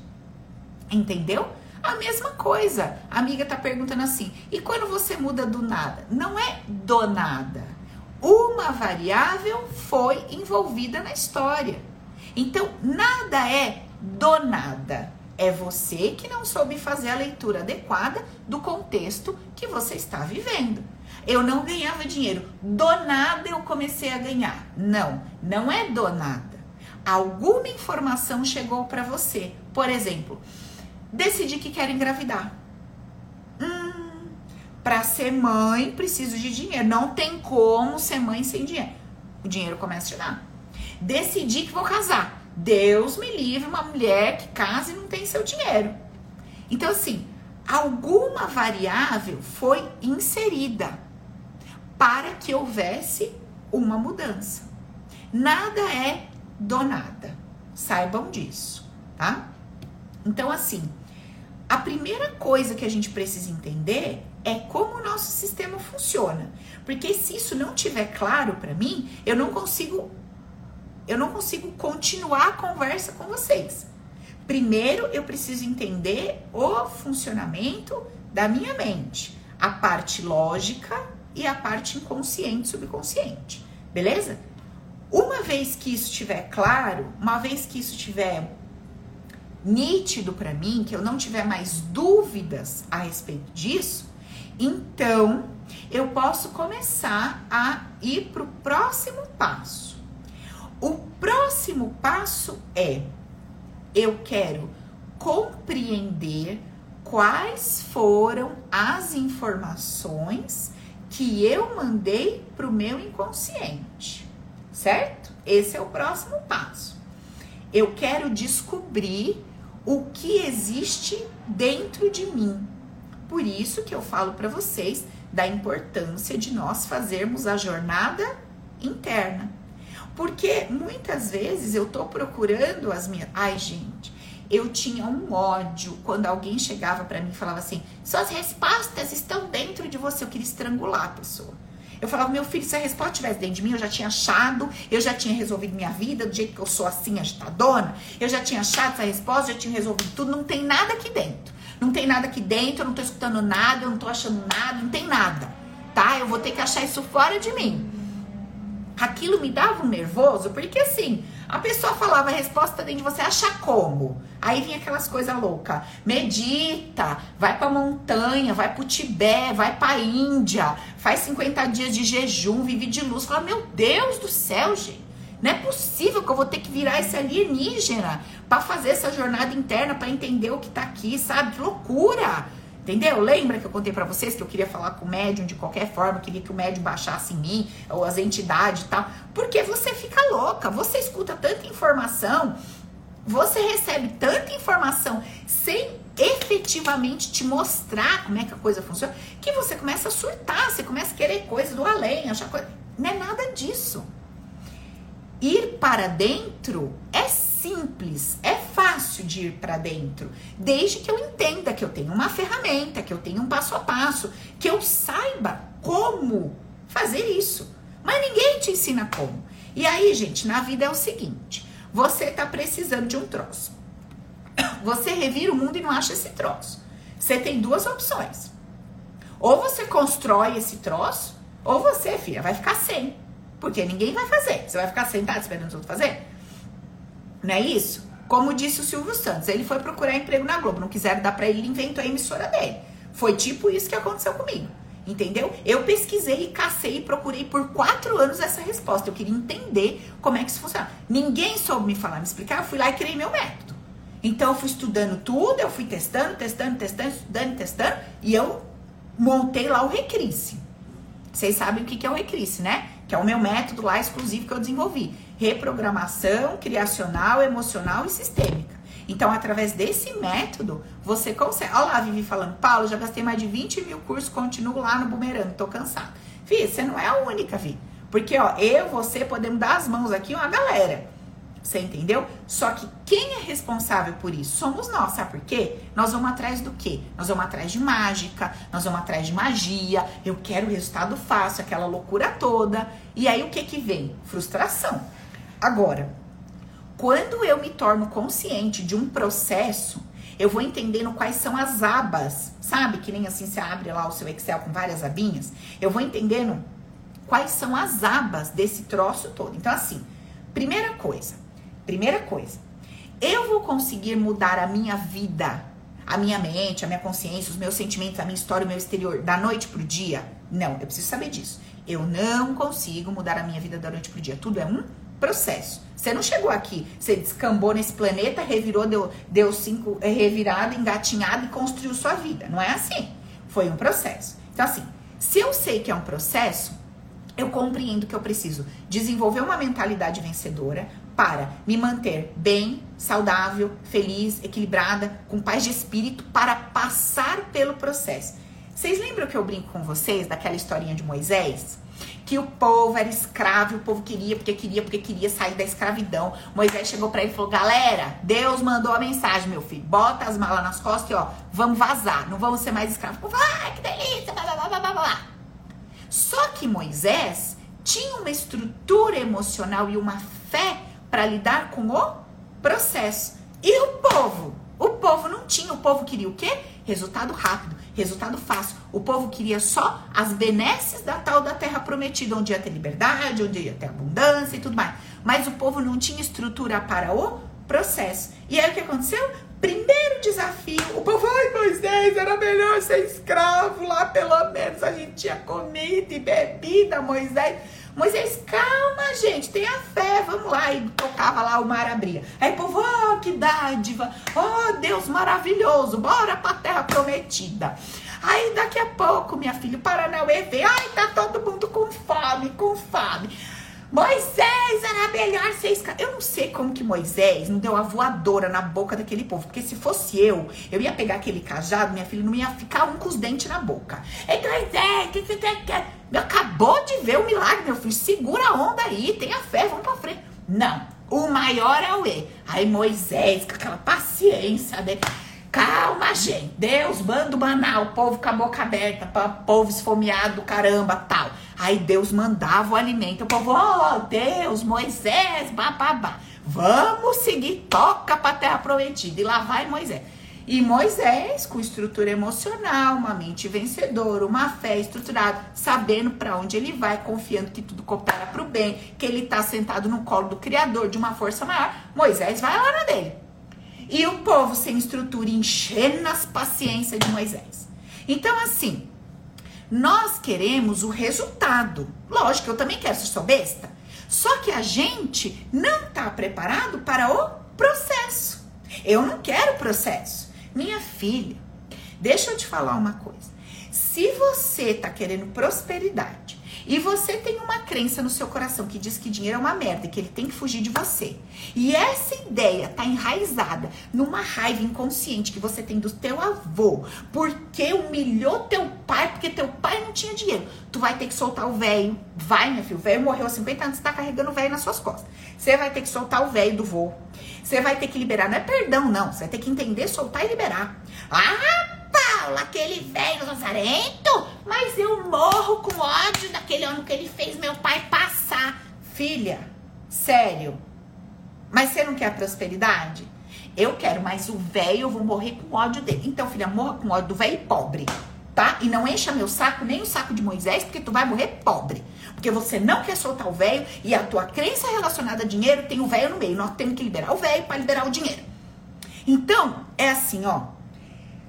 Entendeu? A mesma coisa. A amiga tá perguntando assim: e quando você muda do nada? Não é do nada. Uma variável foi envolvida na história. Então, nada é do nada. É você que não soube fazer a leitura adequada do contexto que você está vivendo. Eu não ganhava dinheiro. Do nada eu comecei a ganhar. Não, não é do nada. Alguma informação chegou para você. Por exemplo, decidi que quero engravidar. Hum, para ser mãe preciso de dinheiro. Não tem como ser mãe sem dinheiro. O dinheiro começa a chegar. Decidi que vou casar. Deus me livre uma mulher que casa e não tem seu dinheiro. Então assim, alguma variável foi inserida para que houvesse uma mudança. Nada é do nada. Saibam disso, tá? Então, assim, a primeira coisa que a gente precisa entender é como o nosso sistema funciona. Porque se isso não tiver claro para mim, eu não consigo eu não consigo continuar a conversa com vocês. Primeiro, eu preciso entender o funcionamento da minha mente, a parte lógica e a parte inconsciente, subconsciente. Beleza? Uma vez que isso estiver claro, uma vez que isso estiver nítido para mim, que eu não tiver mais dúvidas a respeito disso, então eu posso começar a ir para o próximo passo. O próximo passo é eu quero compreender quais foram as informações que eu mandei para o meu inconsciente, certo? Esse é o próximo passo. Eu quero descobrir o que existe dentro de mim. Por isso que eu falo para vocês da importância de nós fazermos a jornada interna. Porque muitas vezes eu tô procurando as minhas. Ai, gente, eu tinha um ódio quando alguém chegava para mim e falava assim: suas respostas estão dentro de você. Eu queria estrangular a pessoa. Eu falava, meu filho, se a resposta estivesse dentro de mim, eu já tinha achado, eu já tinha resolvido minha vida, do jeito que eu sou assim, agitadona, eu já tinha achado essa resposta, já tinha resolvido tudo, não tem nada aqui dentro. Não tem nada aqui dentro, eu não tô escutando nada, eu não tô achando nada, não tem nada. Tá? Eu vou ter que achar isso fora de mim. Aquilo me dava um nervoso, porque assim, a pessoa falava a resposta dentro de você, acha como? Aí vinha aquelas coisas loucas. Medita, vai pra montanha, vai pro Tibete, vai pra Índia, faz 50 dias de jejum, vive de luz. Fala, meu Deus do céu, gente. Não é possível que eu vou ter que virar esse alienígena para fazer essa jornada interna, para entender o que tá aqui, sabe? Que loucura! Entendeu? Lembra que eu contei para vocês que eu queria falar com o médium de qualquer forma, queria que o médium baixasse em mim, ou as entidades e tal. Porque você fica louca, você escuta tanta informação, você recebe tanta informação sem efetivamente te mostrar como é que a coisa funciona, que você começa a surtar, você começa a querer coisas do além, achar coisa. Não é nada disso. Ir para dentro é simples, é fácil de ir para dentro, desde que eu entenda que eu tenho uma ferramenta, que eu tenho um passo a passo, que eu saiba como fazer isso. Mas ninguém te ensina como. E aí, gente, na vida é o seguinte: você tá precisando de um troço. Você revira o mundo e não acha esse troço. Você tem duas opções. Ou você constrói esse troço, ou você, filha, vai ficar sem. Porque ninguém vai fazer. Você vai ficar sentado esperando os outros fazer? Não é isso? Como disse o Silvio Santos, ele foi procurar emprego na Globo, não quiseram dar para ele, ele inventou a emissora dele. Foi tipo isso que aconteceu comigo. Entendeu? Eu pesquisei cacei e procurei por quatro anos essa resposta. Eu queria entender como é que isso funciona. Ninguém soube me falar, me explicar. Eu fui lá e criei meu método. Então eu fui estudando tudo, eu fui testando, testando, testando, estudando, testando, e eu montei lá o Recrisse. Vocês sabem o que é o Recrisse, né? Que é o meu método lá exclusivo que eu desenvolvi reprogramação criacional, emocional e sistêmica. Então, através desse método, você consegue. Olha lá a Vivi falando, Paulo, já gastei mais de 20 mil cursos, continuo lá no bumerangue, tô cansado. Fih, você não é a única, Vi. Porque, ó, eu, você podemos dar as mãos aqui, uma galera. Você entendeu? Só que quem é responsável por isso? Somos nós, sabe por quê? Nós vamos atrás do quê? Nós vamos atrás de mágica, nós vamos atrás de magia, eu quero o resultado fácil, aquela loucura toda. E aí o que que vem? Frustração. Agora, quando eu me torno consciente de um processo, eu vou entendendo quais são as abas, sabe? Que nem assim você abre lá o seu Excel com várias abinhas. Eu vou entendendo quais são as abas desse troço todo. Então, assim, primeira coisa, Primeira coisa, eu vou conseguir mudar a minha vida, a minha mente, a minha consciência, os meus sentimentos, a minha história, o meu exterior, da noite pro dia? Não, eu preciso saber disso. Eu não consigo mudar a minha vida da noite pro dia. Tudo é um processo. Você não chegou aqui, você descambou nesse planeta, revirou, deu, deu cinco é, revirada, engatinhado e construiu sua vida. Não é assim. Foi um processo. Então, assim, se eu sei que é um processo, eu compreendo que eu preciso desenvolver uma mentalidade vencedora, para me manter bem, saudável, feliz, equilibrada, com paz de espírito para passar pelo processo. Vocês lembram que eu brinco com vocês daquela historinha de Moisés? Que o povo era escravo, o povo queria, porque queria, porque queria sair da escravidão. Moisés chegou para ele e falou: Galera, Deus mandou a mensagem, meu filho. Bota as malas nas costas e ó, vamos vazar, não vamos ser mais escravos. Vai, que delícia, blá, blá, blá, blá, blá. Só que Moisés tinha uma estrutura emocional e uma fé para lidar com o processo. E o povo? O povo não tinha. O povo queria o quê? Resultado rápido, resultado fácil. O povo queria só as benesses da tal da terra prometida, onde ia ter liberdade, onde ia ter abundância e tudo mais. Mas o povo não tinha estrutura para o processo. E aí o que aconteceu? Primeiro desafio, o povo, ai Moisés, era melhor ser escravo lá, pelo menos a gente tinha comida e bebida, Moisés. Moisés, calma, gente, tenha fé, vamos lá. E tocava lá, o mar abria. Aí o povo, oh, que dádiva, oh, Deus maravilhoso, bora pra terra prometida. Aí daqui a pouco, minha filha, o Paranauê vê, ai, tá todo mundo com fome, com fome. Moisés era melhor escravo. Eu não sei como que Moisés não deu a voadora na boca daquele povo. Porque se fosse eu, eu ia pegar aquele cajado, minha filha, não ia ficar um com os dentes na boca. Então, Moisés, o que você quer? Acabou de ver o milagre, meu filho. Segura a onda aí, tenha fé, vamos pra frente. Não, o maior é o E. Aí Moisés, com aquela paciência dele. Calma, gente. Deus manda o maná, o povo com a boca aberta, para povo esfomeado, caramba, tal. Aí Deus mandava o alimento. O povo, oh, Deus, Moisés, bababá. Vamos seguir, toca para a terra prometida. E lá vai Moisés. E Moisés, com estrutura emocional, uma mente vencedora, uma fé estruturada, sabendo para onde ele vai, confiando que tudo coopera para o bem, que ele está sentado no colo do Criador, de uma força maior, Moisés vai lá na dele. E o povo sem estrutura, enchendo as paciências de Moisés. Então, assim, nós queremos o resultado. Lógico, eu também quero, se sou besta. Só que a gente não está preparado para o processo. Eu não quero o processo. Minha filha, deixa eu te falar uma coisa. Se você tá querendo prosperidade e você tem uma crença no seu coração que diz que dinheiro é uma merda, que ele tem que fugir de você, e essa ideia tá enraizada numa raiva inconsciente que você tem do teu avô, porque humilhou teu pai, porque teu pai não tinha dinheiro, tu vai ter que soltar o velho. Vai, meu filho, o velho morreu há 50 anos, tá carregando o velho nas suas costas. Você vai ter que soltar o velho do vô. Você vai ter que liberar, não é perdão, não. Você vai ter que entender, soltar e liberar. Ah, Aquele velho lazarento, mas eu morro com ódio daquele ano que ele fez meu pai passar. Filha, sério. Mas você não quer a prosperidade? Eu quero, mas o velho eu vou morrer com ódio dele. Então, filha, morra com ódio do velho pobre, tá? E não encha meu saco, nem o saco de Moisés, porque tu vai morrer pobre. Porque você não quer soltar o velho e a tua crença relacionada a dinheiro tem o velho no meio. Nós temos que liberar o velho para liberar o dinheiro. Então, é assim, ó.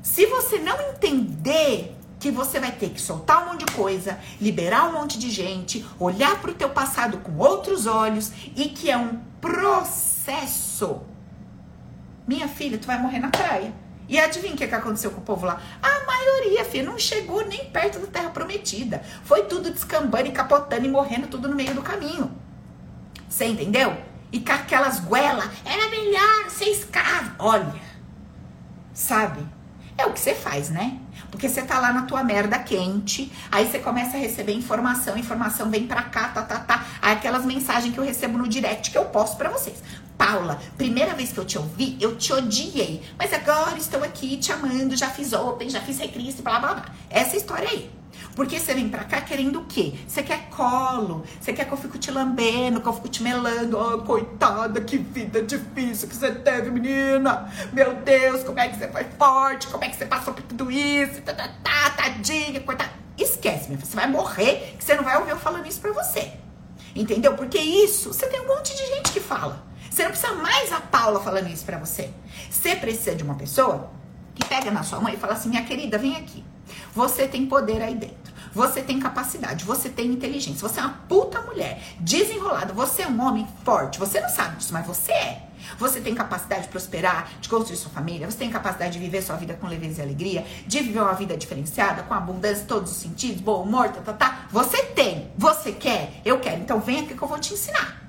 Se você não entender que você vai ter que soltar um monte de coisa, liberar um monte de gente, olhar para o teu passado com outros olhos e que é um processo. Minha filha, tu vai morrer na praia. E adivinha o que, que aconteceu com o povo lá? A maioria, filha, não chegou nem perto da terra prometida. Foi tudo descambando e capotando e morrendo tudo no meio do caminho. Você entendeu? E com aquelas goelas, era melhor ser escravo. Olha, sabe? É o que você faz, né? Porque você tá lá na tua merda quente, aí você começa a receber informação, informação vem pra cá, tá, tá, tá. Aí aquelas mensagens que eu recebo no direct que eu posto pra vocês. Paula, primeira vez que eu te ouvi, eu te odiei. Mas agora estou aqui te amando, já fiz open, já fiz recristo, blá blá blá. Essa história aí. Porque você vem pra cá querendo o quê? Você quer colo, você quer que eu fico te lambendo, que eu fico te melando. Oh, coitada, que vida difícil que você teve, menina. Meu Deus, como é que você foi forte, como é que você passou por tudo isso, tá, tá, tá, tadinha, coitada. Esquece, minha filha, você vai morrer, que você não vai ouvir eu falando isso pra você. Entendeu? Porque isso, você tem um monte de gente que fala. Você não precisa mais a Paula falando isso pra você. Você precisa de uma pessoa que pega na sua mãe e fala assim: minha querida, vem aqui. Você tem poder aí dentro. Você tem capacidade, você tem inteligência, você é uma puta mulher, desenrolada, você é um homem forte. Você não sabe disso, mas você é. Você tem capacidade de prosperar, de construir sua família, você tem capacidade de viver sua vida com leveza e alegria, de viver uma vida diferenciada, com abundância em todos os sentidos, bom humor, tá, tá, tá. Você tem, você quer, eu quero. Então vem aqui que eu vou te ensinar.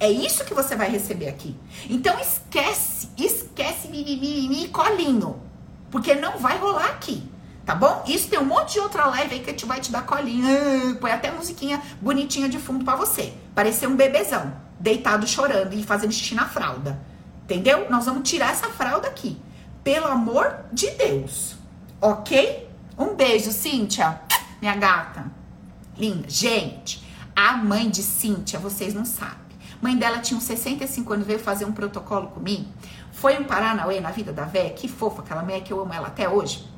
É isso que você vai receber aqui. Então esquece, esquece mimimi colinho. Porque não vai rolar aqui. Tá bom? Isso tem um monte de outra live aí que a gente vai te dar colinha. Põe até musiquinha bonitinha de fundo para você. Parecer um bebezão, deitado chorando e fazendo xixi na fralda. Entendeu? Nós vamos tirar essa fralda aqui. Pelo amor de Deus. Ok? Um beijo, Cíntia, minha gata. Linda. Gente, a mãe de Cíntia, vocês não sabem. Mãe dela tinha uns 65 anos, veio fazer um protocolo comigo. Foi um Paranauê na vida da véia. Que fofa aquela mulher que eu amo ela até hoje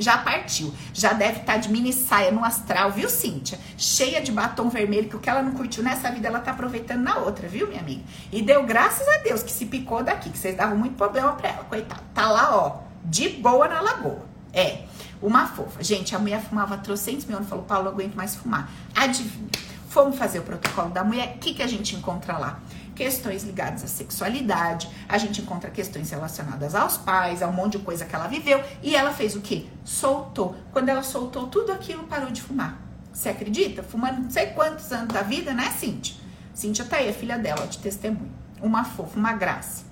já partiu. Já deve estar tá de mini saia no astral, viu, Cíntia? Cheia de batom vermelho, que o que ela não curtiu nessa vida, ela tá aproveitando na outra, viu, minha amiga? E deu graças a Deus que se picou daqui, que vocês davam muito problema pra ela, coitada. Tá lá, ó, de boa na lagoa. É, uma fofa. Gente, a mulher fumava trocentos mil anos, falou, Paulo, não aguento mais fumar. Adivinha? Fomos fazer o protocolo da mulher, o que, que a gente encontra lá? Questões ligadas à sexualidade, a gente encontra questões relacionadas aos pais, a um monte de coisa que ela viveu, e ela fez o quê? Soltou. Quando ela soltou tudo aquilo, parou de fumar. Você acredita? Fumando não sei quantos anos da vida, né, Cintia? Cintia tá aí, a filha dela, de testemunho. Uma fofa, uma graça.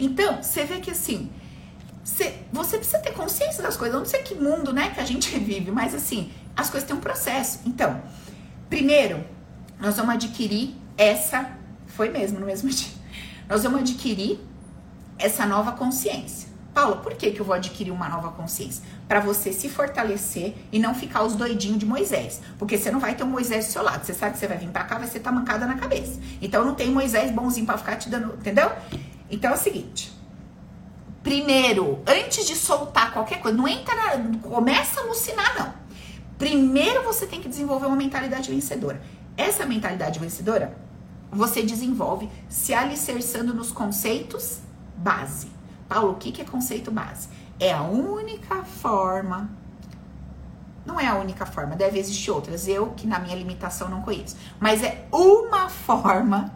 Então, você vê que assim, você, você precisa ter consciência das coisas. Eu não sei que mundo, né, que a gente [laughs] vive, mas assim, as coisas têm um processo. Então, primeiro, nós vamos adquirir essa foi mesmo, no mesmo [laughs] dia. Nós vamos adquirir essa nova consciência. Paula, por que, que eu vou adquirir uma nova consciência? Para você se fortalecer e não ficar os doidinhos de Moisés. Porque você não vai ter um Moisés do seu lado. Você sabe que você vai vir para cá, vai ser tá mancada na cabeça. Então não tem Moisés bonzinho para ficar te dando, entendeu? Então é o seguinte. Primeiro, antes de soltar qualquer coisa, não entra na, não começa a alucinar não. Primeiro você tem que desenvolver uma mentalidade vencedora. Essa mentalidade vencedora você desenvolve se alicerçando nos conceitos base. Paulo, o que é conceito base? É a única forma. Não é a única forma, deve existir outras. Eu, que na minha limitação não conheço. Mas é uma forma,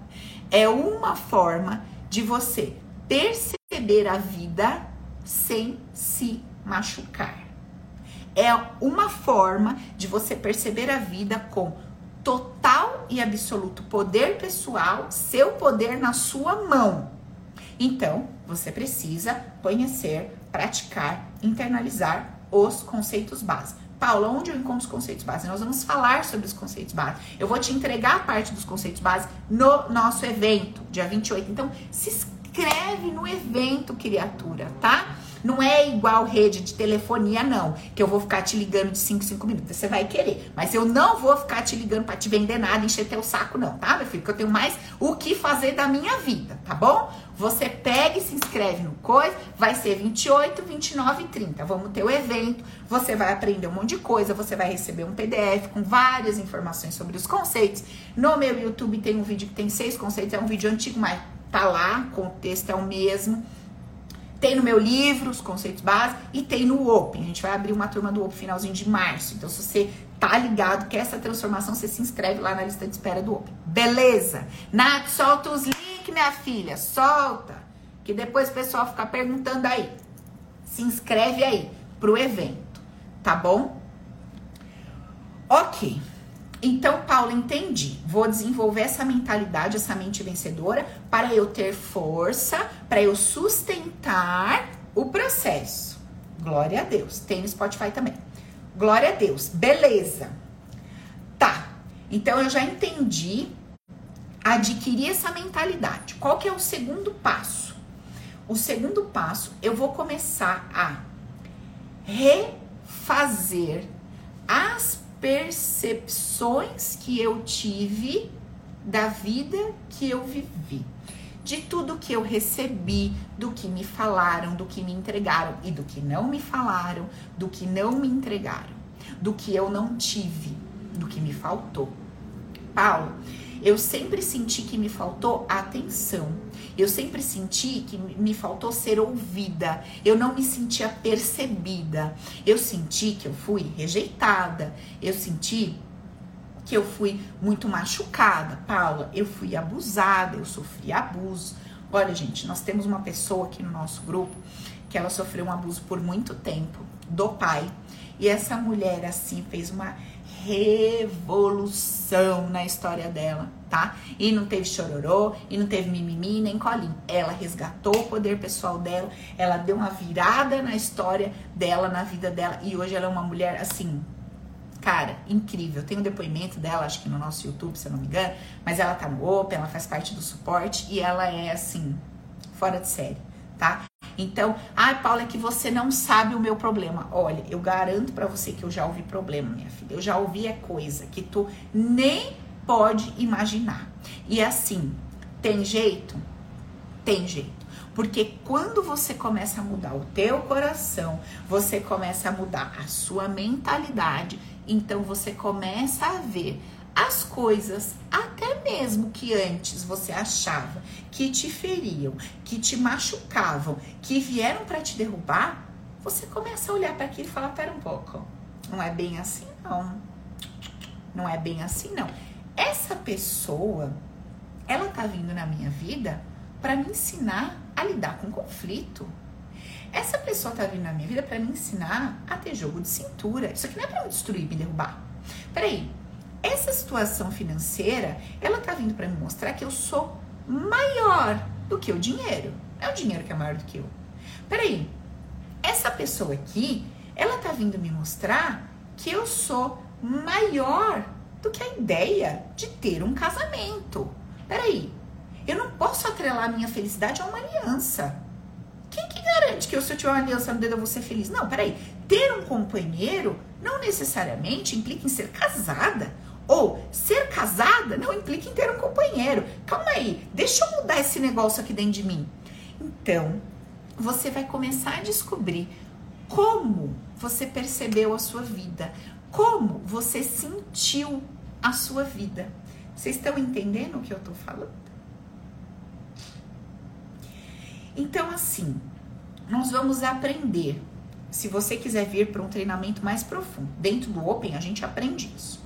é uma forma de você perceber a vida sem se machucar. É uma forma de você perceber a vida com total e absoluto poder pessoal, seu poder na sua mão. Então, você precisa conhecer, praticar, internalizar os conceitos básicos. Paula, onde eu encontro os conceitos básicos? Nós vamos falar sobre os conceitos básicos. Eu vou te entregar a parte dos conceitos básicos no nosso evento, dia 28. Então, se inscreve no evento, criatura, tá? Não é igual rede de telefonia, não. Que eu vou ficar te ligando de 5 5 minutos. Você vai querer. Mas eu não vou ficar te ligando para te vender nada, encher teu saco, não, tá, meu filho? Porque eu tenho mais o que fazer da minha vida, tá bom? Você pega e se inscreve no coisa. Vai ser 28, 29 e 30. Vamos ter o evento. Você vai aprender um monte de coisa. Você vai receber um PDF com várias informações sobre os conceitos. No meu YouTube tem um vídeo que tem seis conceitos. É um vídeo antigo, mas tá lá. O contexto é o mesmo. Tem no meu livro os conceitos básicos e tem no Open. A gente vai abrir uma turma do Open finalzinho de março. Então, se você tá ligado que essa transformação, você se inscreve lá na lista de espera do Open. Beleza? Nath, solta os links, minha filha. Solta. Que depois o pessoal fica perguntando aí. Se inscreve aí pro evento. Tá bom? Ok. Então, Paulo, entendi. Vou desenvolver essa mentalidade, essa mente vencedora, para eu ter força, para eu sustentar o processo. Glória a Deus. Tem no Spotify também. Glória a Deus. Beleza. Tá. Então eu já entendi adquirir essa mentalidade. Qual que é o segundo passo? O segundo passo, eu vou começar a refazer as percepções que eu tive da vida que eu vivi, de tudo que eu recebi, do que me falaram, do que me entregaram e do que não me falaram, do que não me entregaram, do que eu não tive, do que me faltou. Paulo, eu sempre senti que me faltou atenção. Eu sempre senti que me faltou ser ouvida. Eu não me sentia percebida. Eu senti que eu fui rejeitada. Eu senti que eu fui muito machucada. Paula, eu fui abusada, eu sofri abuso. Olha, gente, nós temos uma pessoa aqui no nosso grupo que ela sofreu um abuso por muito tempo do pai. E essa mulher, assim, fez uma revolução na história dela, tá? E não teve chororô, e não teve mimimi, nem colinho. Ela resgatou o poder pessoal dela, ela deu uma virada na história dela, na vida dela, e hoje ela é uma mulher assim. Cara, incrível. Tem um depoimento dela, acho que no nosso YouTube, se eu não me engano, mas ela tá no Open, ela faz parte do suporte e ela é assim, fora de série, tá? Então, ai, ah, Paula, é que você não sabe o meu problema. Olha, eu garanto para você que eu já ouvi problema, minha filha. Eu já ouvi é coisa que tu nem pode imaginar. E assim, tem jeito? Tem jeito. Porque quando você começa a mudar o teu coração, você começa a mudar a sua mentalidade, então você começa a ver as coisas, até mesmo que antes você achava que te feriam, que te machucavam, que vieram para te derrubar, você começa a olhar para aquilo e falar: pera um pouco, não é bem assim não. Não é bem assim não. Essa pessoa, ela tá vindo na minha vida para me ensinar a lidar com conflito. Essa pessoa tá vindo na minha vida para me ensinar a ter jogo de cintura. Isso aqui não é para me destruir, me derrubar. Peraí, essa situação financeira, ela tá vindo para me mostrar que eu sou maior do que o dinheiro. É o dinheiro que é maior do que eu. Peraí, essa pessoa aqui, ela tá vindo me mostrar que eu sou maior do que a ideia de ter um casamento. Peraí, eu não posso atrelar minha felicidade a uma aliança. Quem que garante que eu, se eu tiver uma aliança no dedo eu vou ser feliz? Não, peraí. Ter um companheiro não necessariamente implica em ser casada ou ser casada não implica em ter um companheiro. Calma aí, deixa eu mudar esse negócio aqui dentro de mim. Então, você vai começar a descobrir como você percebeu a sua vida, como você sentiu a sua vida. Vocês estão entendendo o que eu tô falando? Então, assim, nós vamos aprender. Se você quiser vir para um treinamento mais profundo, dentro do Open, a gente aprende isso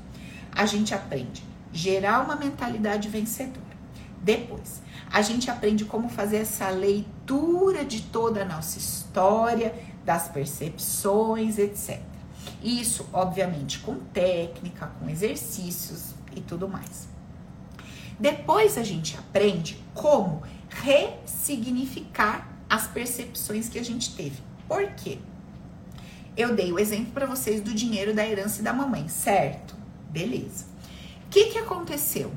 a gente aprende gerar uma mentalidade vencedora. Depois, a gente aprende como fazer essa leitura de toda a nossa história, das percepções, etc. Isso, obviamente, com técnica, com exercícios e tudo mais. Depois a gente aprende como ressignificar as percepções que a gente teve. Por quê? Eu dei o exemplo para vocês do dinheiro da herança da mamãe, certo? Beleza. O que, que aconteceu?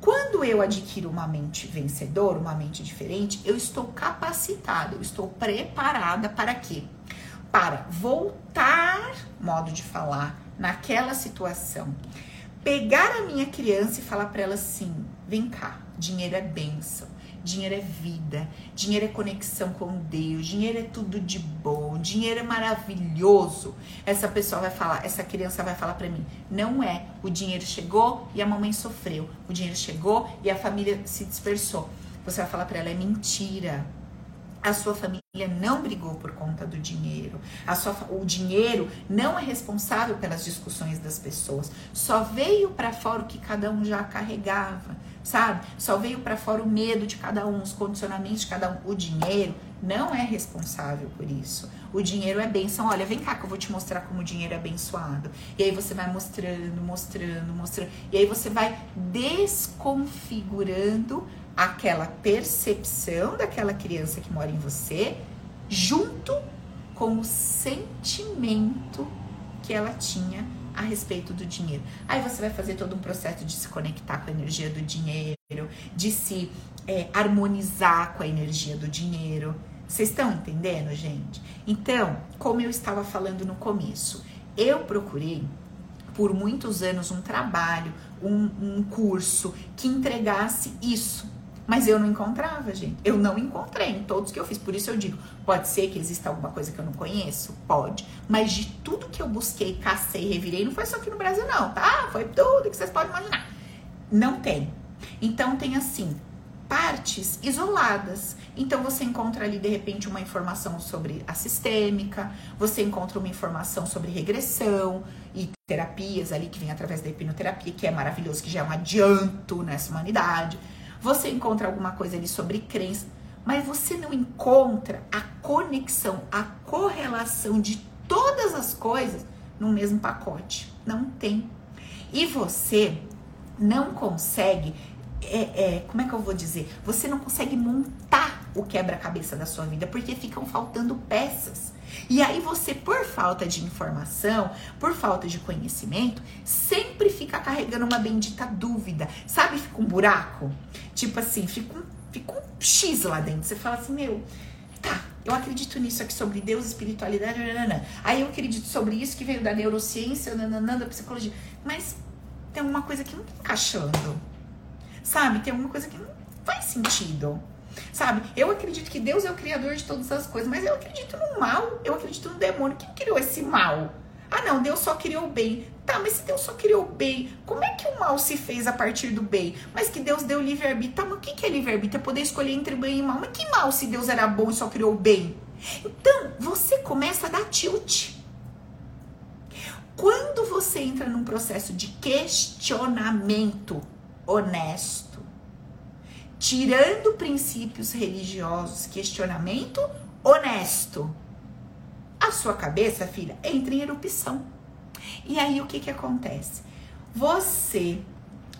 Quando eu adquiro uma mente vencedora, uma mente diferente, eu estou capacitada, eu estou preparada para quê? Para voltar, modo de falar, naquela situação. Pegar a minha criança e falar para ela assim: vem cá, dinheiro é bênção. Dinheiro é vida, dinheiro é conexão com Deus, dinheiro é tudo de bom, dinheiro é maravilhoso. Essa pessoa vai falar, essa criança vai falar para mim: não é. O dinheiro chegou e a mamãe sofreu. O dinheiro chegou e a família se dispersou. Você vai falar para ela: é mentira. A sua família não brigou por conta do dinheiro. A sua, o dinheiro não é responsável pelas discussões das pessoas. Só veio para fora o que cada um já carregava. Sabe? Só veio para fora o medo de cada um, os condicionamentos de cada um. O dinheiro não é responsável por isso. O dinheiro é bênção. Olha, vem cá que eu vou te mostrar como o dinheiro é abençoado. E aí você vai mostrando, mostrando, mostrando. E aí você vai desconfigurando aquela percepção daquela criança que mora em você, junto com o sentimento que ela tinha a respeito do dinheiro. Aí você vai fazer todo um processo de se conectar com a energia do dinheiro, de se é, harmonizar com a energia do dinheiro. Vocês estão entendendo, gente? Então, como eu estava falando no começo, eu procurei por muitos anos um trabalho, um, um curso que entregasse isso mas eu não encontrava, gente. Eu não encontrei em todos que eu fiz. Por isso eu digo, pode ser que exista alguma coisa que eu não conheço? Pode. Mas de tudo que eu busquei, cacei, revirei, não foi só aqui no Brasil, não, tá? Foi tudo que vocês podem imaginar. Não tem. Então tem assim, partes isoladas. Então você encontra ali de repente uma informação sobre a sistêmica, você encontra uma informação sobre regressão e terapias ali que vem através da hipnoterapia, que é maravilhoso, que já é um adianto nessa humanidade. Você encontra alguma coisa ali sobre crença, mas você não encontra a conexão, a correlação de todas as coisas no mesmo pacote. Não tem. E você não consegue, é, é, como é que eu vou dizer? Você não consegue montar o quebra-cabeça da sua vida porque ficam faltando peças. E aí você, por falta de informação, por falta de conhecimento, sempre fica carregando uma bendita dúvida. Sabe, fica um buraco? Tipo assim, fica um, fica um X lá dentro. Você fala assim, meu, tá, eu acredito nisso aqui sobre Deus, espiritualidade, nanana. aí eu acredito sobre isso que veio da neurociência, nanana, da psicologia. Mas tem alguma coisa que não tá encaixando. Sabe? Tem alguma coisa que não faz sentido. Sabe? Eu acredito que Deus é o criador de todas as coisas, mas eu acredito no mal, eu acredito no demônio. Quem criou esse mal? Ah, não, Deus só criou o bem. Tá, mas se Deus só criou o bem, como é que o mal se fez a partir do bem? Mas que Deus deu livre-arbítrio. Tá, mas o que é livre-arbítrio? É poder escolher entre bem e mal. Mas que mal se Deus era bom e só criou o bem? Então, você começa a dar tilt. Quando você entra num processo de questionamento honesto, tirando princípios religiosos, questionamento honesto. A sua cabeça, filha, entra em erupção. E aí o que que acontece? Você,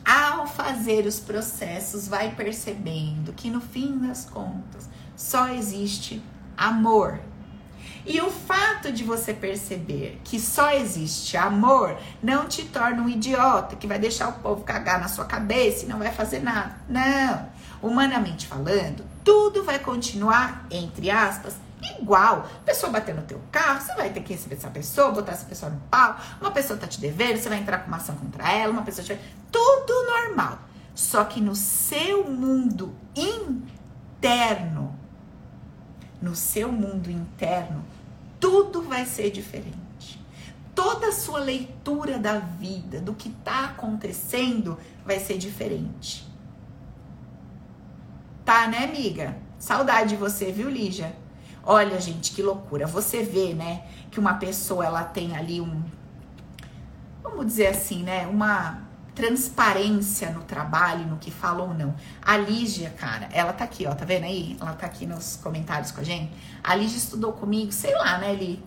ao fazer os processos, vai percebendo que no fim das contas só existe amor. E o fato de você perceber que só existe amor não te torna um idiota que vai deixar o povo cagar na sua cabeça e não vai fazer nada. Não. Humanamente falando, tudo vai continuar, entre aspas, igual. Pessoa bater no teu carro, você vai ter que receber essa pessoa, botar essa pessoa no pau. Uma pessoa tá te devendo, você vai entrar com uma ação contra ela, uma pessoa te... Tudo normal. Só que no seu mundo interno, no seu mundo interno, tudo vai ser diferente. Toda a sua leitura da vida, do que está acontecendo, vai ser diferente. Tá, né, amiga? Saudade de você, viu, Lígia? Olha, gente, que loucura. Você vê, né, que uma pessoa ela tem ali um vamos dizer assim, né, uma transparência no trabalho, no que fala ou não. A Lígia, cara, ela tá aqui, ó, tá vendo aí? Ela tá aqui nos comentários com a gente. A Lígia estudou comigo, sei lá, né, ele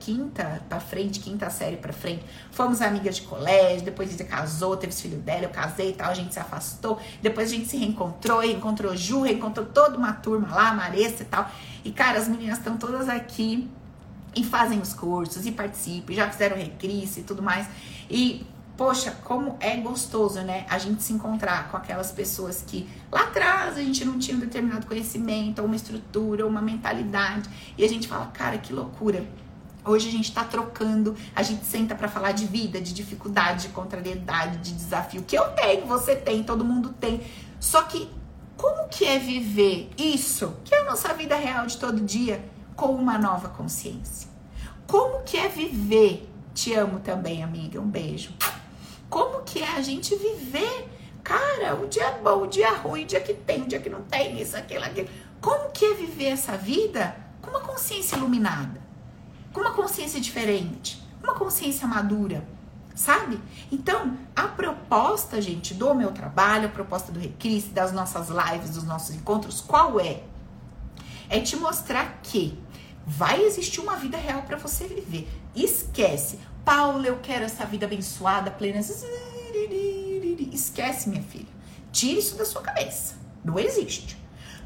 quinta pra frente, quinta série pra frente. Fomos amigas de colégio, depois Lígia casou, teve filho dela, eu casei e tal, a gente se afastou. Depois a gente se reencontrou, reencontrou Ju, reencontrou toda uma turma lá, Maressa e tal. E, cara, as meninas estão todas aqui e fazem os cursos e participam, já fizeram recris e tudo mais. E Poxa, como é gostoso, né? A gente se encontrar com aquelas pessoas que lá atrás a gente não tinha um determinado conhecimento, ou uma estrutura, ou uma mentalidade. E a gente fala, cara, que loucura. Hoje a gente tá trocando, a gente senta para falar de vida, de dificuldade, de contrariedade, de desafio. Que eu tenho, você tem, todo mundo tem. Só que como que é viver isso, que é a nossa vida real de todo dia, com uma nova consciência? Como que é viver? Te amo também, amiga. Um beijo como que é a gente viver. Cara, o dia bom, o dia ruim, o dia que tem, o dia que não tem, isso, aquilo, aquilo. Como que é viver essa vida com uma consciência iluminada? Com uma consciência diferente? Uma consciência madura? sabe? Então, a proposta, gente, do meu trabalho, a proposta do Recris, das nossas lives, dos nossos encontros, qual é? É te mostrar que vai existir uma vida real para você viver. Esquece. Paulo, eu quero essa vida abençoada, plena. Esquece, minha filha. Tire isso da sua cabeça. Não existe.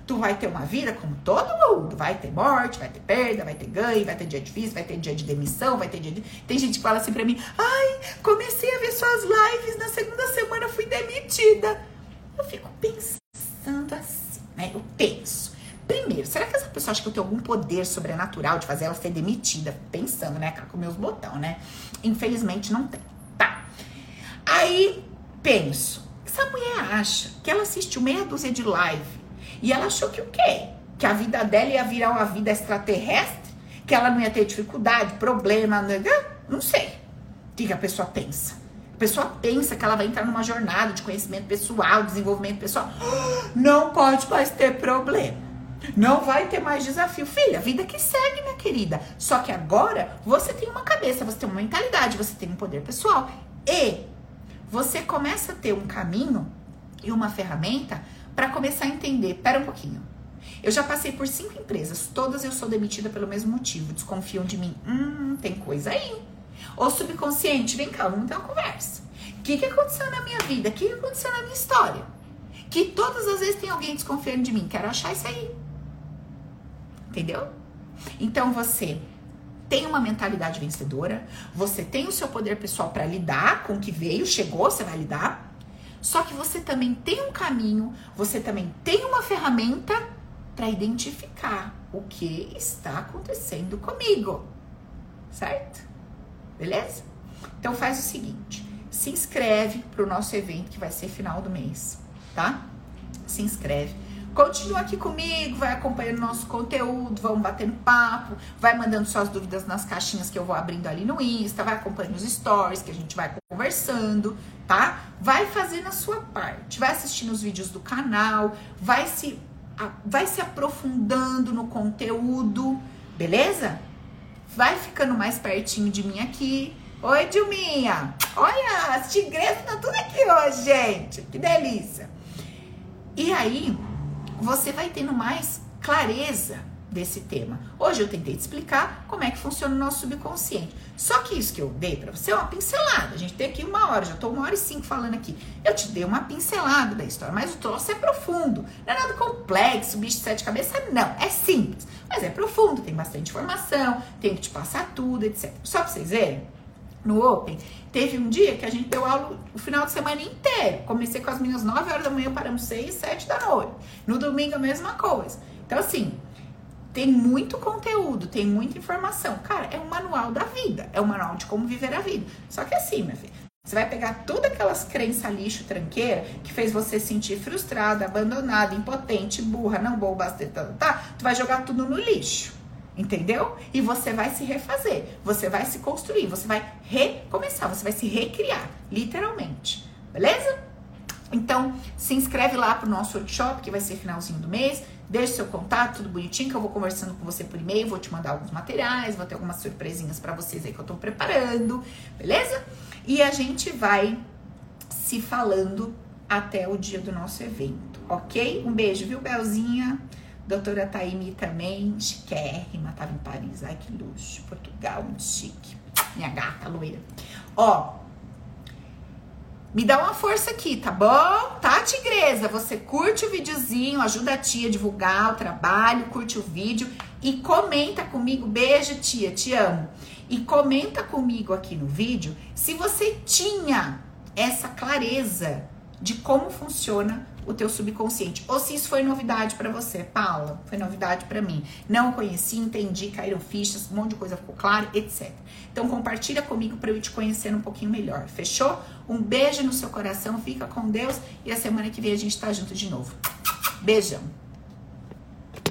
Tu vai ter uma vida como todo mundo. Vai ter morte, vai ter perda, vai ter ganho, vai ter dia difícil, vai ter dia de demissão, vai ter dia de... Tem gente que fala assim pra mim, ai, comecei a ver suas lives, na segunda semana fui demitida. Eu fico pensando assim, né? Eu penso. Primeiro, será que pessoa acha que eu tenho algum poder sobrenatural de fazer ela ser demitida? Pensando, né? Com meus botão, né? Infelizmente não tem. Tá. Aí, penso. Essa mulher acha que ela assistiu meia dúzia de live e ela achou que o quê? Que a vida dela ia virar uma vida extraterrestre? Que ela não ia ter dificuldade, problema, não, não sei. O que, que a pessoa pensa? A pessoa pensa que ela vai entrar numa jornada de conhecimento pessoal, desenvolvimento pessoal. [gasps] Não pode mais ter problema. Não vai ter mais desafio. Filha, vida que segue, minha querida. Só que agora você tem uma cabeça, você tem uma mentalidade, você tem um poder pessoal. E você começa a ter um caminho e uma ferramenta para começar a entender. Pera um pouquinho. Eu já passei por cinco empresas, todas eu sou demitida pelo mesmo motivo. Desconfiam de mim. Hum, tem coisa aí. Ou subconsciente, vem cá, vamos ter uma conversa. O que, que aconteceu na minha vida? O que, que aconteceu na minha história? Que todas as vezes tem alguém desconfiando de mim. Quero achar isso aí. Entendeu? Então você tem uma mentalidade vencedora, você tem o seu poder pessoal para lidar com o que veio, chegou, você vai lidar. Só que você também tem um caminho, você também tem uma ferramenta para identificar o que está acontecendo comigo. Certo? Beleza? Então faz o seguinte, se inscreve para o nosso evento que vai ser final do mês, tá? Se inscreve Continua aqui comigo, vai acompanhando nosso conteúdo, vamos batendo papo, vai mandando suas dúvidas nas caixinhas que eu vou abrindo ali no Insta, vai acompanhando os stories que a gente vai conversando, tá? Vai fazendo a sua parte, vai assistindo os vídeos do canal, vai se, vai se aprofundando no conteúdo, beleza? Vai ficando mais pertinho de mim aqui. Oi, Dilminha! Olha, as tigresas estão tudo aqui hoje, gente. Que delícia! E aí, você vai tendo mais clareza desse tema. Hoje eu tentei te explicar como é que funciona o nosso subconsciente. Só que isso que eu dei para você é uma pincelada. A gente tem aqui uma hora, já tô uma hora e cinco falando aqui. Eu te dei uma pincelada da história, mas o troço é profundo. Não é nada complexo, bicho de sete cabeças, não. É simples, mas é profundo, tem bastante informação, tem que te passar tudo, etc. Só pra vocês verem, no Open, teve um dia que a gente deu aula o final de semana inteiro. Comecei com as meninas 9 horas da manhã, paramos 6, 7 da noite. No domingo, a mesma coisa. Então, assim, tem muito conteúdo, tem muita informação. Cara, é um manual da vida, é um manual de como viver a vida. Só que assim, minha filha, você vai pegar todas aquelas crenças lixo, tranqueira, que fez você sentir frustrada, abandonada, impotente, burra, não boa, tá, tá? Tu vai jogar tudo no lixo. Entendeu? E você vai se refazer, você vai se construir, você vai recomeçar, você vai se recriar, literalmente. Beleza? Então, se inscreve lá pro nosso workshop, que vai ser finalzinho do mês. Deixe seu contato, tudo bonitinho, que eu vou conversando com você por e-mail, vou te mandar alguns materiais, vou ter algumas surpresinhas para vocês aí que eu tô preparando, beleza? E a gente vai se falando até o dia do nosso evento, ok? Um beijo, viu, Belzinha? Doutora Taimi também, chiquérrima, tava em Paris. Ai, que luxo. Portugal, muito chique. Minha gata loira. Ó, me dá uma força aqui, tá bom? Tá, tigresa? Você curte o videozinho, ajuda a tia a divulgar o trabalho, curte o vídeo e comenta comigo. Beijo, tia, te amo. E comenta comigo aqui no vídeo se você tinha essa clareza de como funciona o teu subconsciente. Ou se isso foi novidade para você, Paula, foi novidade para mim. Não conheci, entendi, caíram fichas, um monte de coisa ficou claro, etc. Então compartilha comigo para eu te conhecendo um pouquinho melhor. Fechou? Um beijo no seu coração, fica com Deus e a semana que vem a gente tá junto de novo. Beijão.